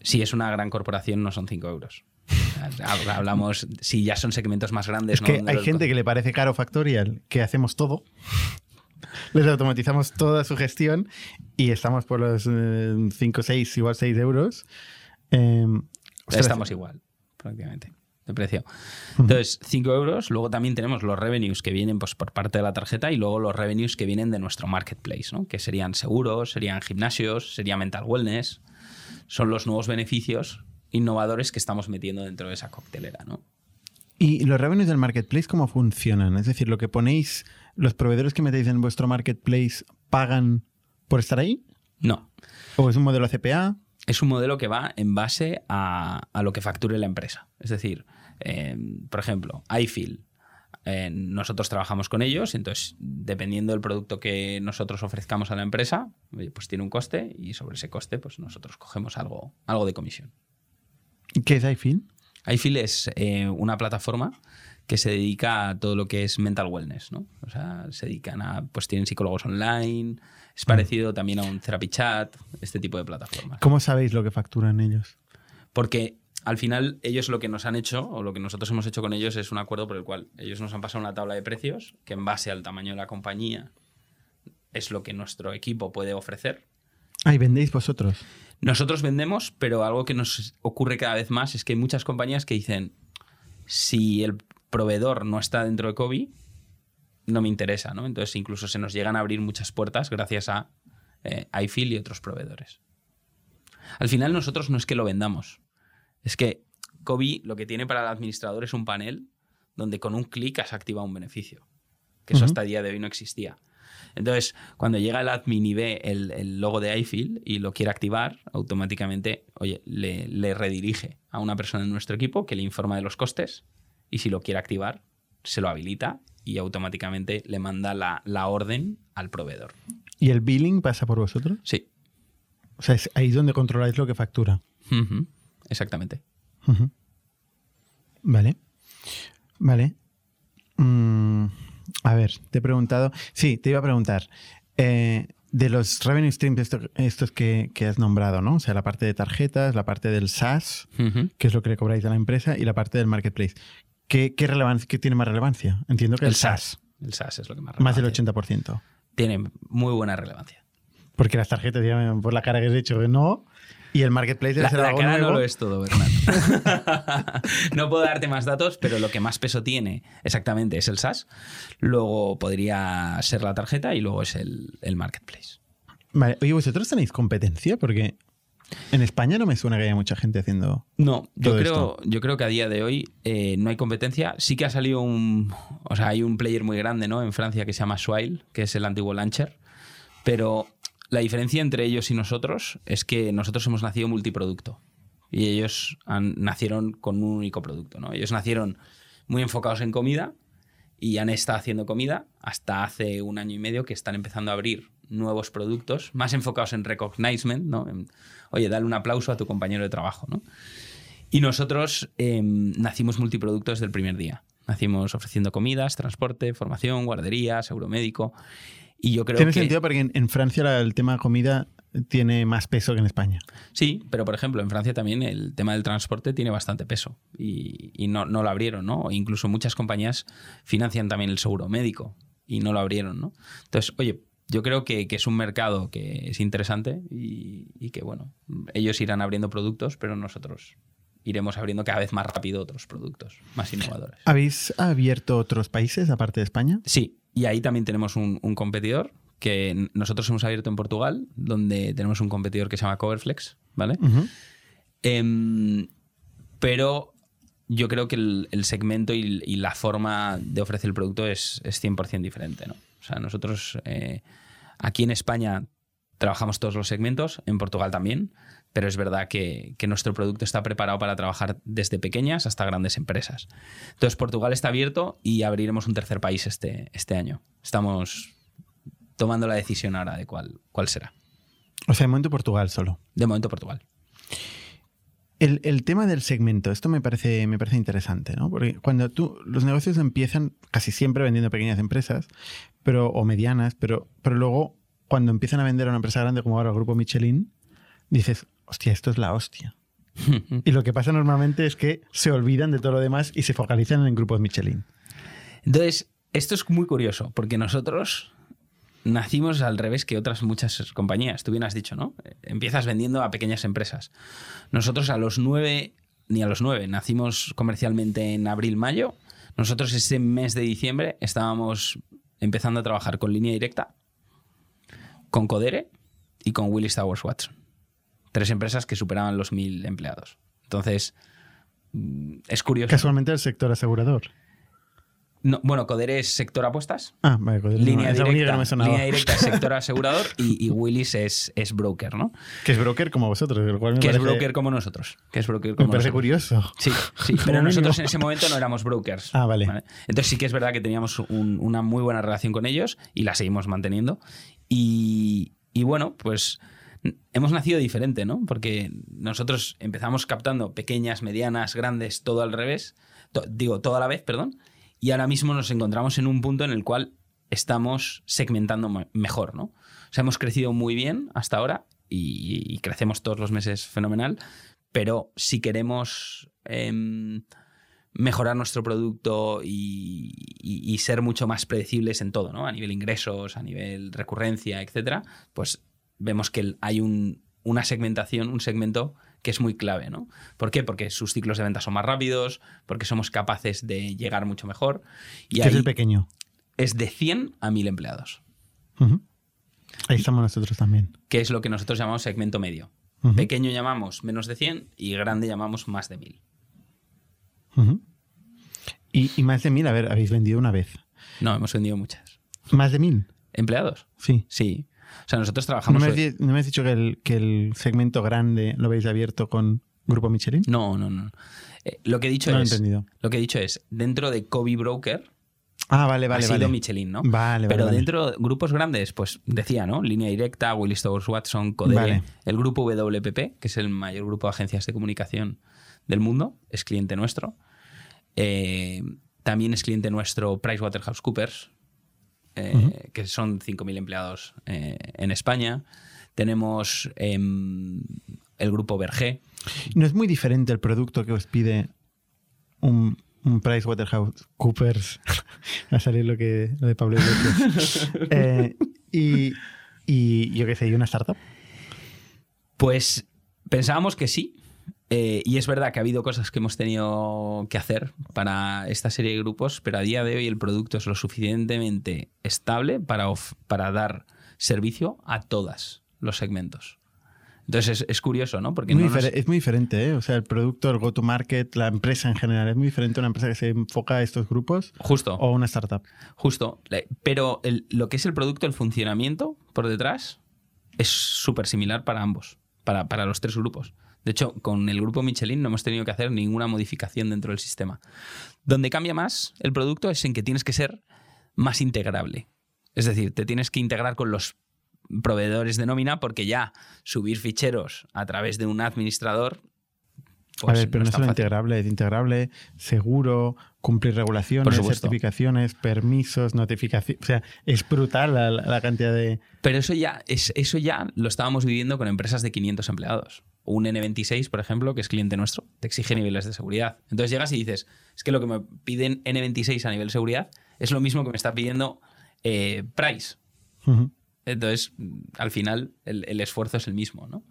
Si es una gran corporación, no son 5 euros. Hab- Hablamos, si ya son segmentos más grandes. Es ¿no? que Donde hay gente que le parece caro Factorial, que hacemos todo. *laughs* Les automatizamos toda su gestión y estamos por los 5, 6, igual 6 euros. Eh, ostras, Estamos igual, prácticamente, de precio. Entonces, 5 euros. Luego también tenemos los revenues que vienen pues, por parte de la tarjeta y luego los revenues que vienen de nuestro marketplace, ¿no? que serían seguros, serían gimnasios, sería mental wellness. Son los nuevos beneficios innovadores que estamos metiendo dentro de esa coctelera. ¿no? ¿Y los revenues del marketplace cómo funcionan? Es decir, lo que ponéis, los proveedores que metéis en vuestro marketplace pagan por estar ahí? No, ¿O es un modelo CPA? es un modelo que va en base a, a lo que facture la empresa. Es decir, eh, por ejemplo, iFeel. eh, nosotros trabajamos con ellos, entonces dependiendo del producto que nosotros ofrezcamos a la empresa, pues tiene un coste y sobre ese coste pues nosotros cogemos algo, algo de comisión. ¿Qué es iFeel? iFeel es eh, una plataforma que se dedica a todo lo que es mental wellness, ¿no? O sea, se dedican a, pues tienen psicólogos online, es parecido también a un therapy chat, este tipo de plataformas. ¿Cómo sabéis lo que facturan ellos? Porque al final ellos lo que nos han hecho, o lo que nosotros hemos hecho con ellos, es un acuerdo por el cual ellos nos han pasado una tabla de precios que en base al tamaño de la compañía es lo que nuestro equipo puede ofrecer. Ah, y vendéis vosotros. Nosotros vendemos, pero algo que nos ocurre cada vez más es que hay muchas compañías que dicen, si el proveedor no está dentro de COVID, no me interesa, ¿no? Entonces incluso se nos llegan a abrir muchas puertas gracias a eh, iFeel y otros proveedores. Al final nosotros no es que lo vendamos, es que COVID lo que tiene para el administrador es un panel donde con un clic has activado un beneficio, que eso hasta el día de hoy no existía. Entonces, cuando llega el admin y ve el, el logo de iFeel y lo quiere activar, automáticamente, oye, le, le redirige a una persona en nuestro equipo que le informa de los costes y si lo quiere activar, se lo habilita y automáticamente le manda la, la orden al proveedor. ¿Y el billing pasa por vosotros? Sí, O sea, es ahí donde controláis lo que factura. Exactamente. Vale. Vale. Mm, a ver, te he preguntado. Sí, te iba a preguntar. eh, de los revenue streams esto- estos que, que has nombrado, ¿no? O sea, la parte de tarjetas, la parte del SaaS, que es lo que le cobráis a la empresa, y la parte del marketplace. ¿Qué, qué, relevancia, qué tiene más relevancia? Entiendo que el, El SaaS. SaaS. El SaaS es lo que más Más del relevancia 80%. Tiene muy buena relevancia. Porque las tarjetas, ya por la cara que has hecho, que no. Y el marketplace debe La, ser la algo cara nuevo. no lo es todo, Bernat. *laughs* no puedo darte más datos, pero lo que más peso tiene exactamente es el SaaS. Luego podría ser la tarjeta y luego es el, el marketplace. Vale. Oye, ¿vosotros tenéis competencia? Porque en España no me suena que haya mucha gente haciendo. No, yo creo, yo creo que a día de hoy eh, no hay competencia. Sí que ha salido un. O sea, hay un player muy grande ¿no? en Francia que se llama Swile, que es el antiguo Launcher. Pero la diferencia entre ellos y nosotros es que nosotros hemos nacido multiproducto. Y ellos nacieron con un único producto. ¿no? Ellos nacieron muy enfocados en comida y han estado haciendo comida hasta hace un año y medio que están empezando a abrir nuevos productos más enfocados en recognizement, ¿no? En, Oye, dale un aplauso a tu compañero de trabajo, ¿no? Y nosotros eh, nacimos multiproducto desde el primer día. Nacimos ofreciendo comidas, transporte, formación, guardería, seguro médico. Y yo creo Tiene que... sentido porque en, en Francia el tema comida tiene más peso que en España. Sí, pero por ejemplo, en Francia también el tema del transporte tiene bastante peso y, y no, no lo abrieron, ¿no? O incluso muchas compañías financian también el seguro médico y no lo abrieron, ¿no? Entonces, oye, yo creo que, que es un mercado que es interesante y, y que, bueno, ellos irán abriendo productos, pero nosotros iremos abriendo cada vez más rápido otros productos más innovadores. ¿Habéis abierto otros países aparte de España? Sí, y ahí también tenemos un, un competidor que nosotros hemos abierto en Portugal, donde tenemos un competidor que se llama Coverflex, ¿vale? Em, pero yo creo que el, el segmento y, y la forma de ofrecer el producto es, es 100% diferente. ¿no? O sea, nosotros eh, aquí en España trabajamos todos los segmentos, en Portugal también, pero es verdad que, que, nuestro producto está preparado para trabajar desde pequeñas hasta grandes empresas. Entonces, Portugal está abierto y abriremos un tercer país este, este año. Estamos tomando la decisión ahora de cuál, cuál será. O sea, de momento Portugal solo. De momento Portugal. El, el, tema del segmento, esto me parece, me parece interesante, ¿no? Porque cuando tú, los negocios empiezan casi siempre vendiendo pequeñas empresas, pero, o medianas, pero, pero luego cuando empiezan a vender a una empresa grande como ahora el grupo Michelin, dices, hostia, esto es la hostia. *laughs* y lo que pasa normalmente es que se olvidan de todo lo demás y se focalizan en grupos Michelin. Entonces, esto es muy curioso, porque nosotros nacimos al revés que otras muchas compañías. Tú bien has dicho, ¿no? Empiezas vendiendo a pequeñas empresas. Nosotros a los nueve, ni a los nueve, nacimos comercialmente en abril-mayo. Nosotros ese mes de diciembre estábamos empezando a trabajar con línea directa, con Codere y con Willis Towers Watson. Tres empresas que superaban los mil empleados. Entonces, mm, es curioso. Casualmente el sector asegurador. No, bueno, Codere es sector apuestas. Ah, vale, Codere línea, no, directa, no línea directa es *laughs* sector asegurador y, y Willis es, es, broker, ¿no? Que es broker como vosotros. El cual me que parece, es broker como nosotros. Que es broker como Me parece nosotros. curioso. Sí, sí, *laughs* pero nosotros en ese momento no éramos brokers. Ah, vale. Entonces sí que es verdad que teníamos un, una muy buena relación con ellos y la seguimos manteniendo. Y, y bueno, pues hemos nacido diferente, ¿no? Porque nosotros empezamos captando pequeñas, medianas, grandes, todo al revés. Digo, todo a la vez, perdón. Y ahora mismo nos encontramos en un punto en el cual estamos segmentando mejor, ¿no? O sea, hemos crecido muy bien hasta ahora y, crecemos todos los meses fenomenal, pero si queremos eh, mejorar nuestro producto y, y, y, ser mucho más predecibles en todo, ¿no? A nivel ingresos, a nivel recurrencia, etcétera, pues vemos que hay un, una segmentación, un segmento que es muy clave, ¿no? ¿Por qué? Porque sus ciclos de venta son más rápidos, porque somos capaces de llegar mucho mejor. Y ¿Qué es el pequeño? Es de 100 a 1000 empleados. Uh -huh. Ahí estamos nosotros también. Que es lo que nosotros llamamos segmento medio. Uh -huh. Pequeño llamamos menos de 100 y grande llamamos más de 1000. Uh -huh. y, y, más de 1000, a ver, habéis vendido una vez. No, hemos vendido muchas. ¿Más de 1000? ¿Empleados? Sí. Sí. O sea, nosotros trabajamos. ¿No me, has, ¿no me has dicho que el, que el, segmento grande lo habéis abierto con Grupo Michelin? No, no, no. Eh, lo que he dicho no es. Lo, he entendido. lo que he dicho es, dentro de Kobe Broker. Ah, vale, vale. Ha sido vale. Michelin, ¿no? Vale, Pero vale, dentro de grupos grandes, pues decía, ¿no? Línea directa, Willis Towers Watson, Codere, Vale. el grupo WPP, que es el mayor grupo de agencias de comunicación del mundo, es cliente nuestro. Eh, también es cliente nuestro PricewaterhouseCoopers, eh, uh -huh. que son 5.000 empleados eh, en España. Tenemos eh, el grupo Berger. ¿No es muy diferente el producto que os pide un, un PricewaterhouseCoopers? *laughs* Va a salir lo, que, lo de Pablo. *laughs* Eh, y, y yo qué sé, ¿y una startup? Pues pensábamos que sí, eh, y es verdad que ha habido cosas que hemos tenido que hacer para esta serie de grupos, pero a día de hoy el producto es lo suficientemente estable para, para dar servicio a todos los segmentos. Entonces es, es curioso, ¿no? Porque muy no nos... Es muy diferente, ¿eh? O sea, el producto, el go-to-market, la empresa en general, ¿es muy diferente una empresa que se enfoca a estos grupos? Justo. ¿O una startup? Justo. Pero el, lo que es el producto, el funcionamiento por detrás, es súper similar para ambos, para, para los tres grupos. De hecho, con el grupo Michelin no hemos tenido que hacer ninguna modificación dentro del sistema. Donde cambia más el producto es en que tienes que ser más integrable. Es decir, te tienes que integrar con los proveedores de nómina porque ya subir ficheros a través de un administrador. Pues, a ver, pero no, es solo integrable, es integrable, seguro, cumplir regulaciones, certificaciones, permisos, notificaciones. O sea, es brutal la, la, cantidad de. Pero eso ya, es, eso ya lo estábamos viviendo con empresas de 500 empleados. Un N26, por ejemplo, que es cliente nuestro, te exige niveles de seguridad. Entonces llegas y dices, es que lo que me piden N26 a nivel de seguridad es lo mismo que me está pidiendo eh, Price. Uh -huh. Entonces, al final, el, el, esfuerzo es el mismo, ¿no?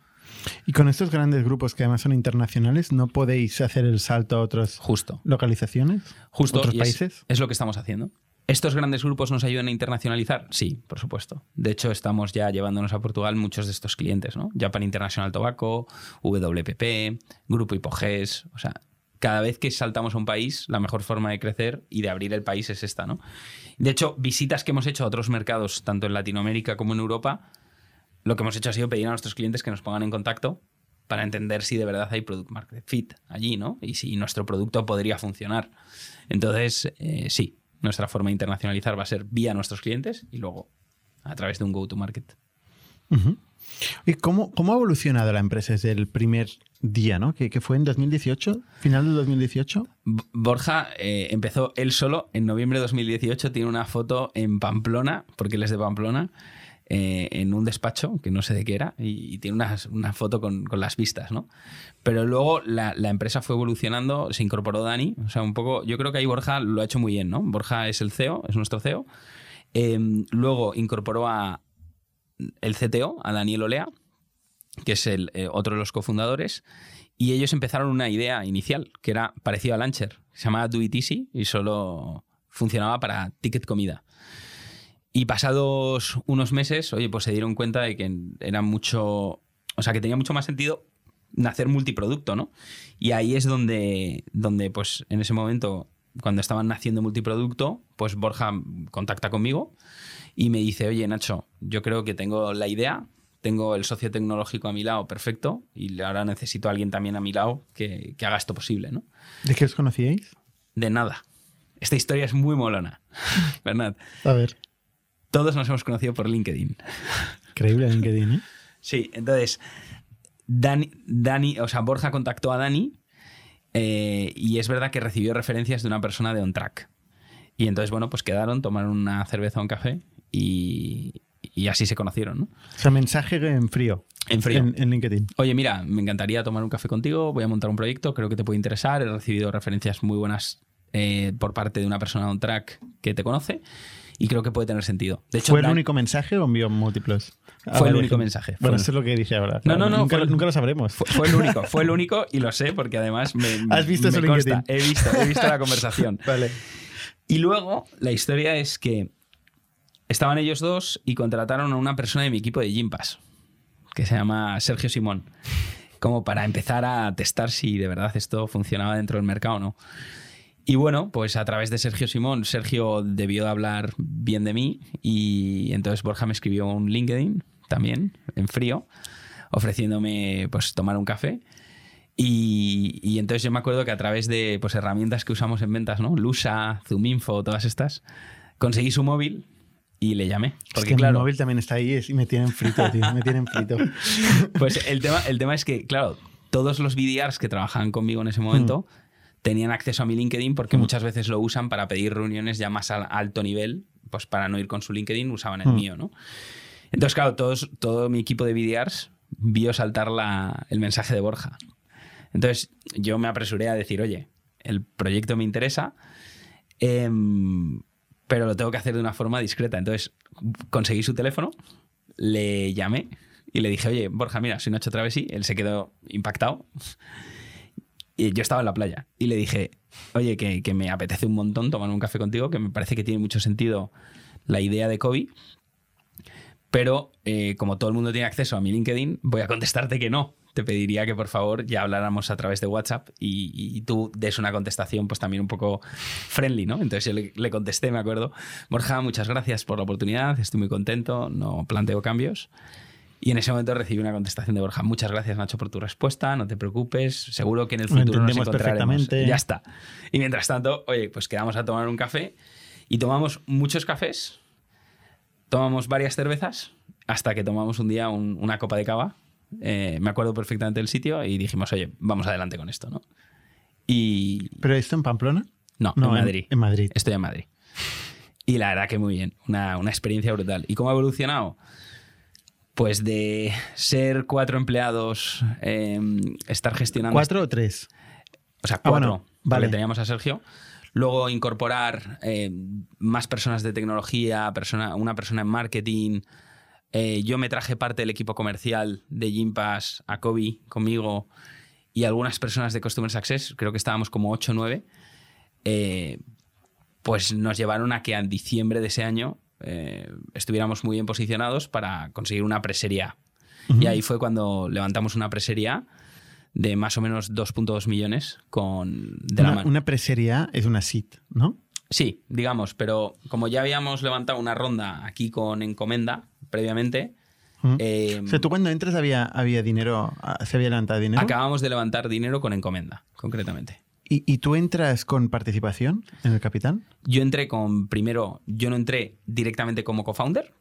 Y con estos grandes grupos que además son internacionales, ¿no podéis hacer el salto a otras Justo. localizaciones? Justo. ¿Otros países? Es, es, lo que estamos haciendo. ¿Estos grandes grupos nos ayudan a internacionalizar? Sí, por supuesto. De hecho, estamos ya llevándonos a Portugal muchos de estos clientes, ¿no? Japan International Tobacco, WPP, Grupo Hipoges, o sea, cada vez que saltamos a un país, la mejor forma de crecer y de abrir el país es esta, ¿no? De hecho, visitas que hemos hecho a otros mercados, tanto en Latinoamérica como en Europa, lo que hemos hecho ha sido pedir a nuestros clientes que nos pongan en contacto para entender si de verdad hay product market fit allí, ¿no? Y si nuestro producto podría funcionar. Entonces, eh, sí, nuestra forma de internacionalizar va a ser vía nuestros clientes y luego a través de un go-to-market. ¿Y cómo, cómo, ha evolucionado la empresa desde el primer día, ¿no? que, fue en 2018, final de 2018? Borja eh, empezó él solo en noviembre de 2018, tiene una foto en Pamplona, porque él es de Pamplona, eh, en un despacho, que no sé de qué era, y, tiene una, una foto con, con, las vistas, ¿no? Pero luego la, la, empresa fue evolucionando, se incorporó Dani, o sea, un poco, yo creo que ahí Borja lo ha hecho muy bien, ¿no? Borja es el CEO, es nuestro CEO. Em, luego incorporó a el CTO, a Daniel Olea, que es el, eh, otro de los cofundadores, y ellos empezaron una idea inicial, que era parecido a Launcher, se llamaba Do It Easy y solo funcionaba para ticket comida. Y pasados unos meses, oye, pues se dieron cuenta de que era mucho, o sea, que tenía mucho más sentido nacer multiproducto, ¿no? Y ahí es donde, donde pues en ese momento, cuando estaban naciendo multiproducto, pues Borja contacta conmigo y me dice, oye, Nacho, yo creo que tengo la idea, tengo el socio tecnológico a mi lado, perfecto, y ahora necesito a alguien también a mi lado que, que haga esto posible, ¿no? ¿De qué os conocíais? De nada. Esta historia es muy molona, *laughs* ¿verdad? A ver todos nos hemos conocido por LinkedIn. *laughs* Increíble LinkedIn, ¿eh? Sí, entonces, Dani, Dani, o sea, Borja contactó a Dani eh, y es verdad que recibió referencias de una persona de OnTrack. Y entonces, bueno, pues quedaron, tomaron una cerveza o un café y, así se conocieron, ¿no? O sea, mensaje en frío. En frío. En, LinkedIn. Oye, mira, me encantaría tomar un café contigo, voy a montar un proyecto, creo que te puede interesar. He recibido referencias muy buenas eh, por parte de una persona de OnTrack que te conoce y creo que puede tener sentido. De hecho, ¿Fue el único mensaje o envió múltiples? Fue el único mensaje. Bueno, eso es lo que dije ahora. No, no, no. Nunca, lo sabremos. Fue, el único, fue el único y lo sé porque además me. ¿Has visto me consta. He visto, he visto la conversación. *laughs* vale. Y luego la historia es que estaban ellos dos y contrataron a una persona de mi equipo de Gympass, que se llama Sergio Simón, como para empezar a testar si de verdad esto funcionaba dentro del mercado o no. Y bueno, pues a través de Sergio Simón, Sergio debió de hablar bien de mí y entonces Borja me escribió un LinkedIn también, en frío, ofreciéndome pues tomar un café. Y, entonces yo me acuerdo que a través de pues, herramientas que usamos en ventas, ¿no? Lusa, Zoominfo, todas estas, conseguí su móvil y le llamé. Porque claro, mi móvil también está ahí y me tienen frito, tío, me tienen frito. *laughs* Pues el tema, el tema es que, claro, todos los BDRs que trabajaban conmigo en ese momento mm tenían acceso a mi LinkedIn porque mm. muchas veces lo usan para pedir reuniones ya más a alto nivel, pues para no ir con su LinkedIn usaban el mm. mío, ¿no? Entonces, claro, todos, todo mi equipo de BDRs vio saltar la, el mensaje de Borja. Entonces, yo me apresuré a decir, oye, el proyecto me interesa, em, pero lo tengo que hacer de una forma discreta. Entonces, conseguí su teléfono, le llamé y le dije, oye, Borja, mira, soy Nacho Travesi. Él se quedó impactado. Y yo estaba en la playa y le dije, oye, que, me apetece un montón tomar un café contigo, que me parece que tiene mucho sentido la idea de Kobe. Pero eh, como todo el mundo tiene acceso a mi LinkedIn, voy a contestarte que no. Te pediría que por favor ya habláramos a través de WhatsApp y, tú des una contestación pues también un poco friendly, ¿no? Entonces yo le, le, contesté, me acuerdo, Borja, muchas gracias por la oportunidad, estoy muy contento, no planteo cambios. Y en ese momento recibí una contestación de Borja. Muchas gracias, Nacho, por tu respuesta. No te preocupes. Seguro que en el futuro nos encontraremos. Ya está. Y mientras tanto, oye, pues quedamos a tomar un café y tomamos muchos cafés, tomamos varias cervezas, hasta que tomamos un día una copa de cava. Eh, me acuerdo perfectamente del sitio y dijimos, oye, vamos adelante con esto, ¿no? Y... ¿Pero esto en Pamplona? No, en Madrid. En Madrid. Estoy en Madrid. Y la verdad que muy bien. Una, una experiencia brutal. ¿Y cómo ha evolucionado? Pues de ser cuatro empleados, em, estar gestionando. ¿Cuatro o tres? O sea, ah, cuatro. vale. teníamos a Sergio. Luego incorporar em, más personas de tecnología, persona, una persona en marketing. Eh, yo me traje parte del equipo comercial de Gympass a Kobe conmigo y algunas personas de Customer Success, creo que estábamos como 8 o 9, eh, pues nos llevaron a que en diciembre de ese año eh, estuviéramos muy bien posicionados para conseguir una presería. Y ahí fue cuando levantamos una presería de más o menos 2.2 millones con de una, una presería es una SIT, ¿no? Sí, digamos, pero como ya habíamos levantado una ronda aquí con Encomenda previamente. Eh, O sea, tú cuando entras había, había dinero, ah, se había levantado dinero. acabamos de levantar dinero con encomenda, concretamente. ¿Y, tú entras con participación en el capital? Yo entré con, primero, yo no entré directamente como co-founder,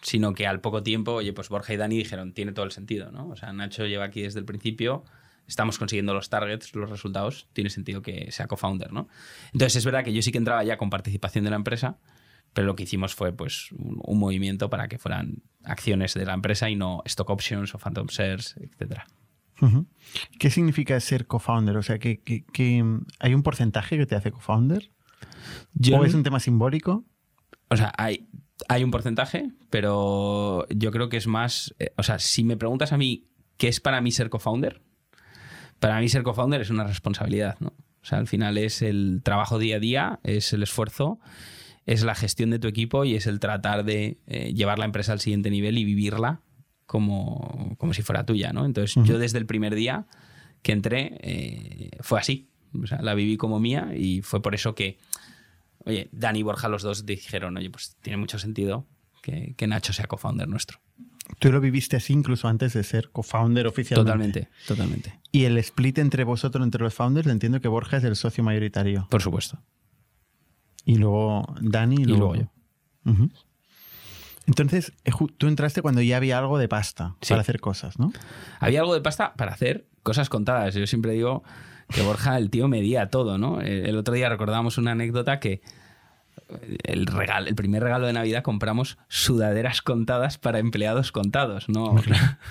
sino que al poco tiempo, oye, pues Borja y Dani dijeron, tiene todo el sentido, ¿no? O sea, Nacho lleva aquí desde el principio, estamos consiguiendo los targets, los resultados, tiene sentido que sea co-founder, ¿no? Entonces es verdad que yo sí que entraba ya con participación de la empresa, pero lo que hicimos fue pues un, un movimiento para que fueran acciones de la empresa y no stock options o phantom shares, etcétera. ¿Qué significa ser co-founder? O sea, que, que- que, ¿hay un porcentaje que te hace co-founder? ¿O es un tema simbólico? O sea, hay, hay un porcentaje, pero yo creo que es más. eh, o sea, si me preguntas a mí qué es para mí ser co-founder, para mí ser co-founder es una responsabilidad, ¿no? O sea, al final es el trabajo día a día, es el esfuerzo, es la gestión de tu equipo y es el tratar de eh, llevar la empresa al siguiente nivel y vivirla como, como si fuera tuya, ¿no? Entonces, yo desde el primer día que entré eh, fue así. O sea, la viví como mía y fue por eso que Oye, Dani y Borja, los dos dijeron, oye, pues tiene mucho sentido que, que Nacho sea co-founder nuestro. Tú lo viviste así incluso antes de ser co-founder oficialmente. Totalmente, totalmente. Y el split entre vosotros, entre los founders, entiendo que Borja es el socio mayoritario. Por supuesto. Y luego Dani y Y luego, luego Ujú. Entonces, eh, tú entraste cuando ya había algo de pasta Sí. para hacer cosas, ¿no? Había algo de pasta para hacer cosas contadas. Yo siempre digo que Borja, el tío, medía todo, ¿no? El el otro día recordábamos una anécdota que el, regalo, el primer regalo de Navidad compramos sudaderas contadas para empleados contados, ¿no?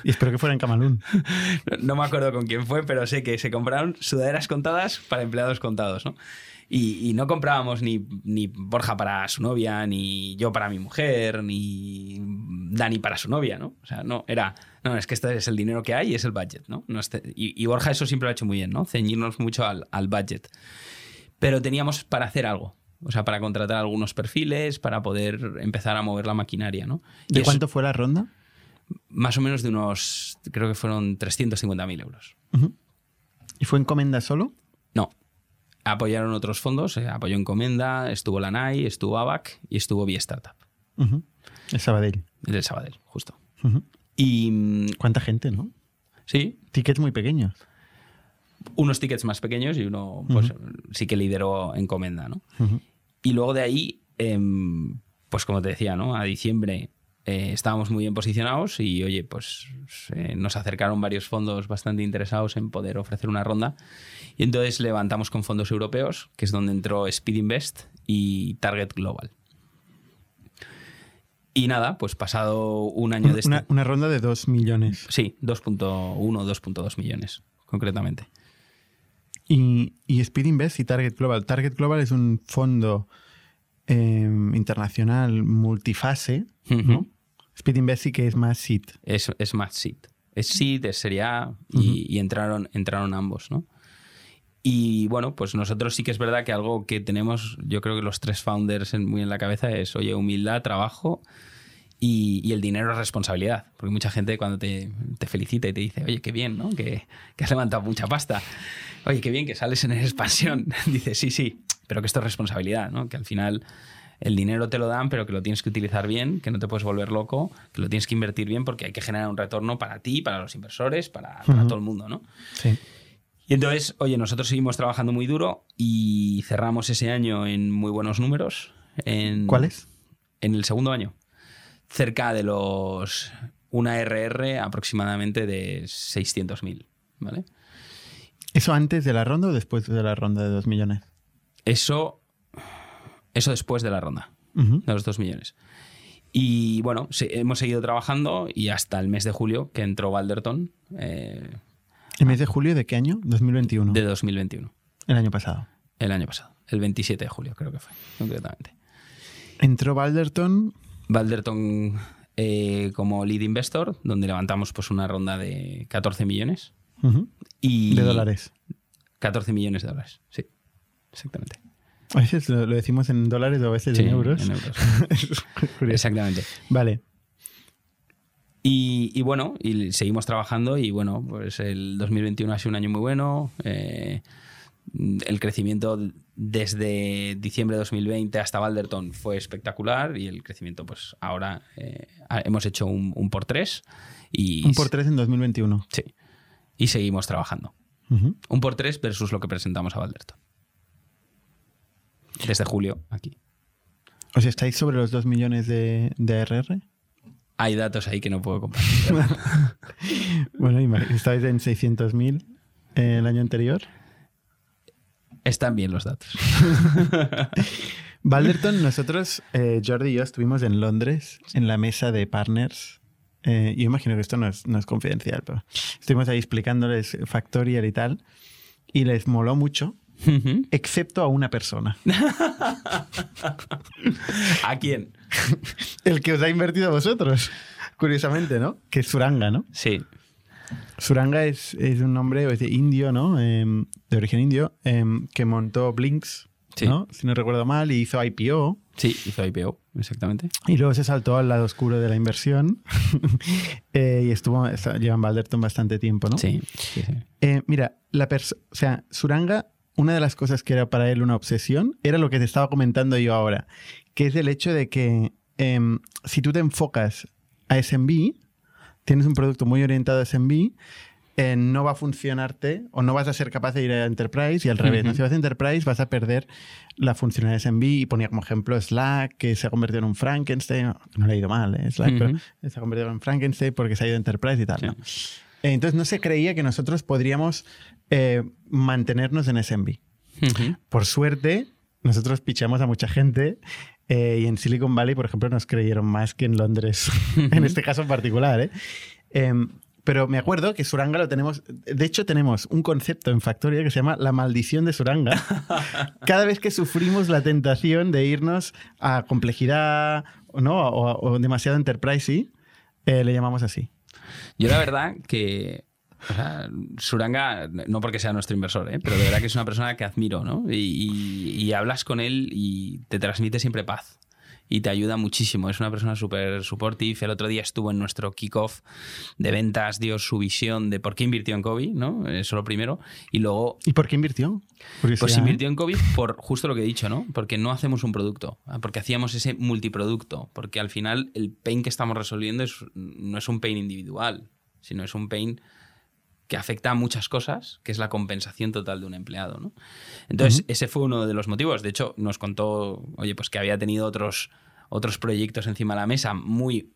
Y espero que fuera en Camalún. *laughs* No, no me acuerdo con quién fue, pero sé que se compraron sudaderas contadas para empleados contados, ¿no? Y, y no comprábamos ni, ni Borja para su novia, ni yo para mi mujer, ni Dani para su novia, ¿no? O sea, no, era, no, es que este es el dinero que hay y es el budget, ¿no? No este- y, y Borja eso siempre lo ha hecho muy bien, ¿no? Ceñirnos mucho al, al budget. Pero teníamos para hacer algo, o sea, para contratar algunos perfiles, para poder empezar a mover la maquinaria, ¿no? Y ¿De eso- cuánto fue la ronda? Más o menos de unos, creo que fueron 350.000 euros. Ujú. ¿Y fue encomenda solo? No. Apoyaron otros fondos, eh, apoyó Encomenda, estuvo la NAI, estuvo ABAC y estuvo Vía Startup. El Sabadell. el del Sabadell, justo. Y mm, ¿Cuánta gente, no? sí, Tickets muy pequeños. unos tickets más pequeños y uno pues, sí que lideró Encomenda, ¿no? Y luego de ahí, em, pues como te decía, ¿no? A diciembre eh, estábamos muy bien posicionados y, oye, pues eh, nos acercaron varios fondos bastante interesados en poder ofrecer una ronda. Y entonces levantamos con fondos europeos, que es donde entró Speed Invest y Target Global. Y nada, pues pasado un año de este... Una, una ronda de 2 millones. Sí, 2.1, 2.2 millones, concretamente. Y, y Speed Invest y Target Global. Target Global es un fondo eh, internacional multifase. ¿no? Ujú. Speed Invest sí que es más seed. Es, es más seed. Es seed, es Serie A y, y entraron, entraron ambos, ¿no? Y bueno, pues nosotros sí que es verdad que algo que tenemos, yo creo que los tres founders en- muy en la cabeza es, oye, humildad, trabajo y, y el dinero es responsabilidad. Porque mucha gente cuando te, te felicita y te dice, oye, qué bien, ¿no? Que, que has levantado mucha pasta. Oye, qué bien que sales en expansión. *laughs* Dice, sí, sí, pero que esto es responsabilidad, ¿no? Que al final el dinero te lo dan, pero que lo tienes que utilizar bien, que no te puedes volver loco, que lo tienes que invertir bien porque hay que generar un retorno para ti, para los inversores, para, todo el mundo, ¿no? Sí. Y entonces, oye, nosotros seguimos trabajando muy duro y cerramos ese año en muy buenos números. En, ¿Cuáles? En el segundo año. Cerca de los. Una RR aproximadamente de 600.000, ¿vale? ¿Eso antes de la ronda o después de la ronda de 2 millones? Eso. Eso después de la ronda. De los 2 millones. Y bueno, hemos seguido trabajando y hasta el mes de julio que entró Valderton eh, ¿El mes de julio de qué año? 2021. de 2021, El año pasado. el año pasado, el 27 de julio creo que fue, concretamente. Entró Balderton. Valderton eh, como lead investor, donde levantamos pues una ronda de 14 millones. Y De dólares. 14 millones de dólares, sí, exactamente. A veces lo, lo decimos en dólares o a veces Sí, en euros. *laughs* en. Exactamente. Vale. Y, y bueno, y seguimos trabajando y bueno, pues el 2021 ha sido un año muy bueno. eh, el crecimiento desde diciembre de 2020 hasta Valderton fue espectacular y el crecimiento, pues ahora eh, hemos hecho un, por tres. Y, un por tres en 2021. Sí. Y seguimos trabajando. Un por tres versus lo que presentamos a Valderton. Desde julio, aquí. ¿O sea, estáis sobre los 2 millones de, de ARR? Hay datos ahí que no puedo compartir. *laughs* bueno, estáis en 600.000 el año anterior. Están bien los datos. *laughs* Valderton, nosotros, eh, Jordi y yo estuvimos en Londres en la mesa de partners. Eh, yo imagino que esto no es, no es confidencial, pero estuvimos ahí explicándoles Factorial y tal. Y les moló mucho excepto a una persona. *laughs* ¿A quién? El que os ha invertido a vosotros, curiosamente, ¿no? Que es Suranga, ¿no? Sí. Suranga es, un nombre de indio, ¿no? Em, de origen indio, em, que montó Blinks, ¿no? Si no recuerdo mal, y hizo IPO. Sí, hizo IPO, exactamente. Y luego se saltó al lado oscuro de la inversión *laughs* eh, y estuvo, lleva en Balderton bastante tiempo, ¿no? Sí. Eh, mira, la o sea, Suranga una de las cosas que era para él una obsesión era lo que te estaba comentando yo ahora, que es el hecho de que em, si tú te enfocas a SMB, tienes un producto muy orientado a SMB, eh, no va a funcionarte o no vas a ser capaz de ir a Enterprise y al revés. Si vas a Enterprise vas a perder la funcionalidad de SMB y ponía como ejemplo Slack, que se ha convertido en un Frankenstein. No le ha ido mal, ¿eh? Slack, pero se ha convertido en Frankenstein porque se ha ido a Enterprise y tal. Entonces no se creía que nosotros podríamos eh, mantenernos en SMB. Por suerte, nosotros pichamos a mucha gente eh, y en Silicon Valley, por ejemplo, nos creyeron más que en Londres, *laughs* en este caso en particular. ¿eh? Em, pero me acuerdo que Suranga lo tenemos. De hecho, tenemos un concepto en Factoria que se llama la maldición de Suranga. *laughs* Cada vez que sufrimos la tentación de irnos a complejidad ¿no? o, demasiado enterprise, le llamamos así. Yo la verdad que Suranga, no porque sea nuestro inversor, ¿eh? pero de verdad que es una persona que admiro, ¿no? Y, hablas con él y te transmite siempre paz. Y te ayuda muchísimo. Es una persona súper supportive. El otro día estuvo en nuestro kickoff de ventas, dio su visión de por qué invirtió en COVID, ¿no? Eso lo primero. Y luego. ¿Y por qué invirtió? Pues invirtió en COVID por justo lo que he dicho, ¿no? Porque no hacemos un producto. ¿ah? Porque hacíamos ese multiproducto. Porque al final el pain que estamos resolviendo es, no es un pain individual, sino es un pain que afecta a muchas cosas, que es la compensación total de un empleado. ¿no? Entonces, ese fue uno de los motivos. De hecho, nos contó, oye, pues que había tenido otros, otros proyectos encima de la mesa muy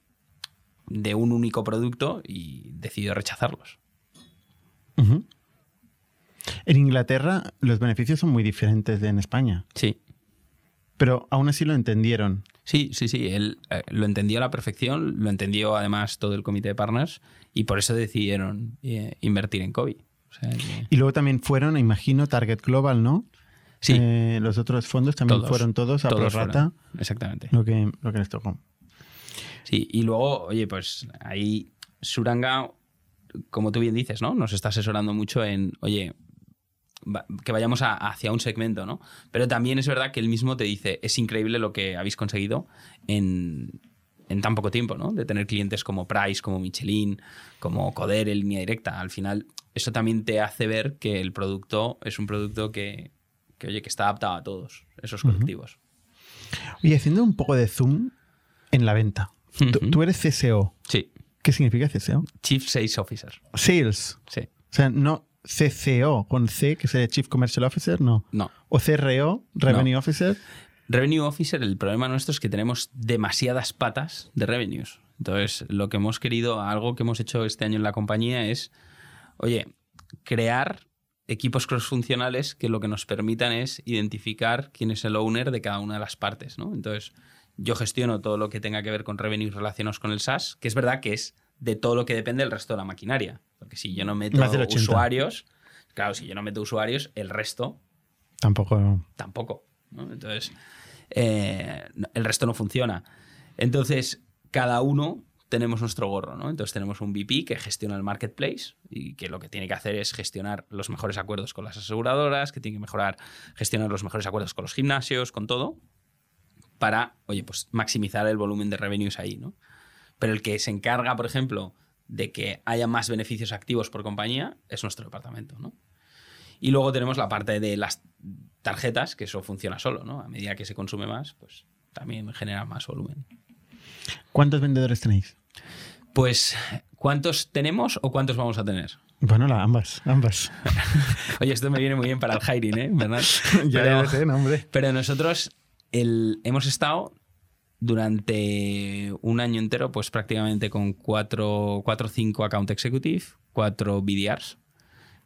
de un único producto y decidió rechazarlos. En Inglaterra los beneficios son muy diferentes de en España. Sí. Pero aún así lo entendieron. Sí, sí, sí. Él eh, lo entendió a la perfección, lo entendió además todo el comité de partners y por eso decidieron eh, invertir en COVID. Y luego también fueron, imagino, Target Global, ¿no? Sí. Eh, los otros fondos también fueron todos a todos. Exactamente. Lo que, lo que les tocó. Sí, y luego, oye, pues ahí Suranga, como tú bien dices, ¿no? Nos está asesorando mucho en, oye, que vayamos hacia un segmento, ¿no? Pero también es verdad que él mismo te dice, es increíble lo que habéis conseguido en, tan poco tiempo, ¿no? De tener clientes como Price, como Michelin, como Coder en línea directa. Al final, eso también te hace ver que el producto es un producto que, oye, que está adaptado a todos esos colectivos. Y haciendo un poco de zoom en la venta. tú, eres CSO. Sí. ¿Qué significa CSO? Chief Sales Officer. Sales. Sí. O sea, no, CCO con C, que sería Chief Commercial Officer, no. No. O CRO, Revenue Officer. Revenue Officer, el problema nuestro es que tenemos demasiadas patas de revenues. Entonces, lo que hemos querido, algo que hemos hecho este año en la compañía es, oye, crear equipos crossfuncionales que lo que nos permitan es identificar quién es el owner de cada una de las partes, ¿no? Entonces, yo gestiono todo lo que tenga que ver con revenues relacionados con el SaaS, que es verdad que es de todo lo que depende del resto de la maquinaria. Porque si yo no meto usuarios, claro, si yo no meto usuarios, el resto. Tampoco. Tampoco. Entonces, eh, el resto no funciona. Entonces, cada uno tenemos nuestro gorro, ¿no? Entonces tenemos un VP que gestiona el marketplace y que lo que tiene que hacer es gestionar los mejores acuerdos con las aseguradoras, que tiene que mejorar, gestionar los mejores acuerdos con los gimnasios, con todo, para, oye, pues maximizar el volumen de revenues ahí, ¿no? Pero el que se encarga, por ejemplo, de que haya más beneficios activos por compañía es nuestro departamento, ¿no? Y luego tenemos la parte de las tarjetas, que eso funciona solo, ¿no? A medida que se consume más, pues también genera más volumen. ¿Cuántos vendedores tenéis? Pues, ¿cuántos tenemos o cuántos vamos a tener? Bueno, la, ambas, ambas. *laughs* Oye, esto me viene muy bien para el hiring, ¿eh? ¿Verdad? *laughs* ya, pero, lo sé, no, hombre. Pero nosotros el, hemos estado durante un año entero, pues prácticamente con cuatro o cinco account executive, cuatro BDRs,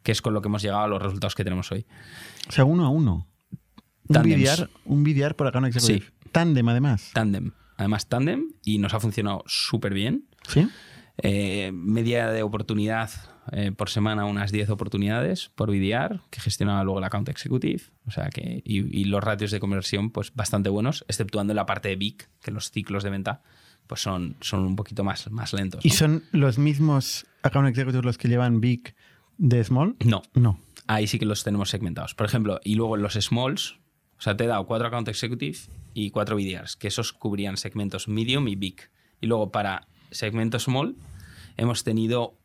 que es con lo que hemos llegado a los resultados que tenemos hoy. O sea, uno a uno. Un. BDR, un BDR por account executive. Sí. Tandem, además. Tandem. Además, Tandem, y nos ha funcionado súper bien. ¿Sí? Eh, media de oportunidad eh, por semana, unas 10 oportunidades por BDR, que gestionaba luego el account executive. O sea que, y, y los ratios de conversión, pues bastante buenos, exceptuando la parte de big, que los ciclos de venta pues son, son un poquito más, más lentos. ¿Y son los mismos account executives los que llevan Big de Small? No, No. ahí sí que los tenemos segmentados. Por ejemplo, y luego los smalls, o sea, te he dado cuatro account executive y cuatro BDRs, que esos cubrían segmentos medium y big. Y luego para segmento small hemos tenido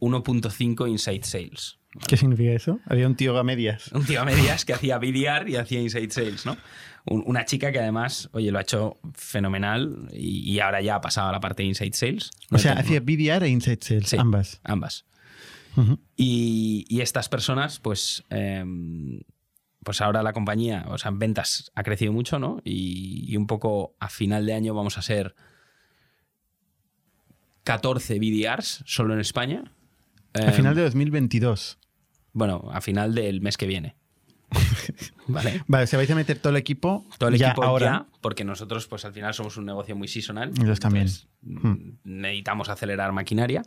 1.5 inside sales. ¿Qué significa eso? Había un tío a medias. Un tío a medias que hacía BDR y hacía inside sales, ¿no? Un- una chica que además, oye, lo ha hecho fenomenal y, y ahora ya ha pasado a la parte de inside sales. O sea, hacía BDR e Inside Sales, Sí. ambas. ambas. Y, y estas personas, pues, eh, pues ahora la compañía, o sea, en ventas ha crecido mucho, ¿no? Y, y un poco a final de año vamos a ser 14 BDRs solo en España. A Eh, final de 2022. Bueno, a final del mes que viene. *laughs* ¿Vale? Sea, vais a meter todo el equipo Todo el ya equipo ahora. ya, porque nosotros, pues al final somos un negocio muy seasonal. Nosotros también. entonces, Hmm. Necesitamos acelerar maquinaria.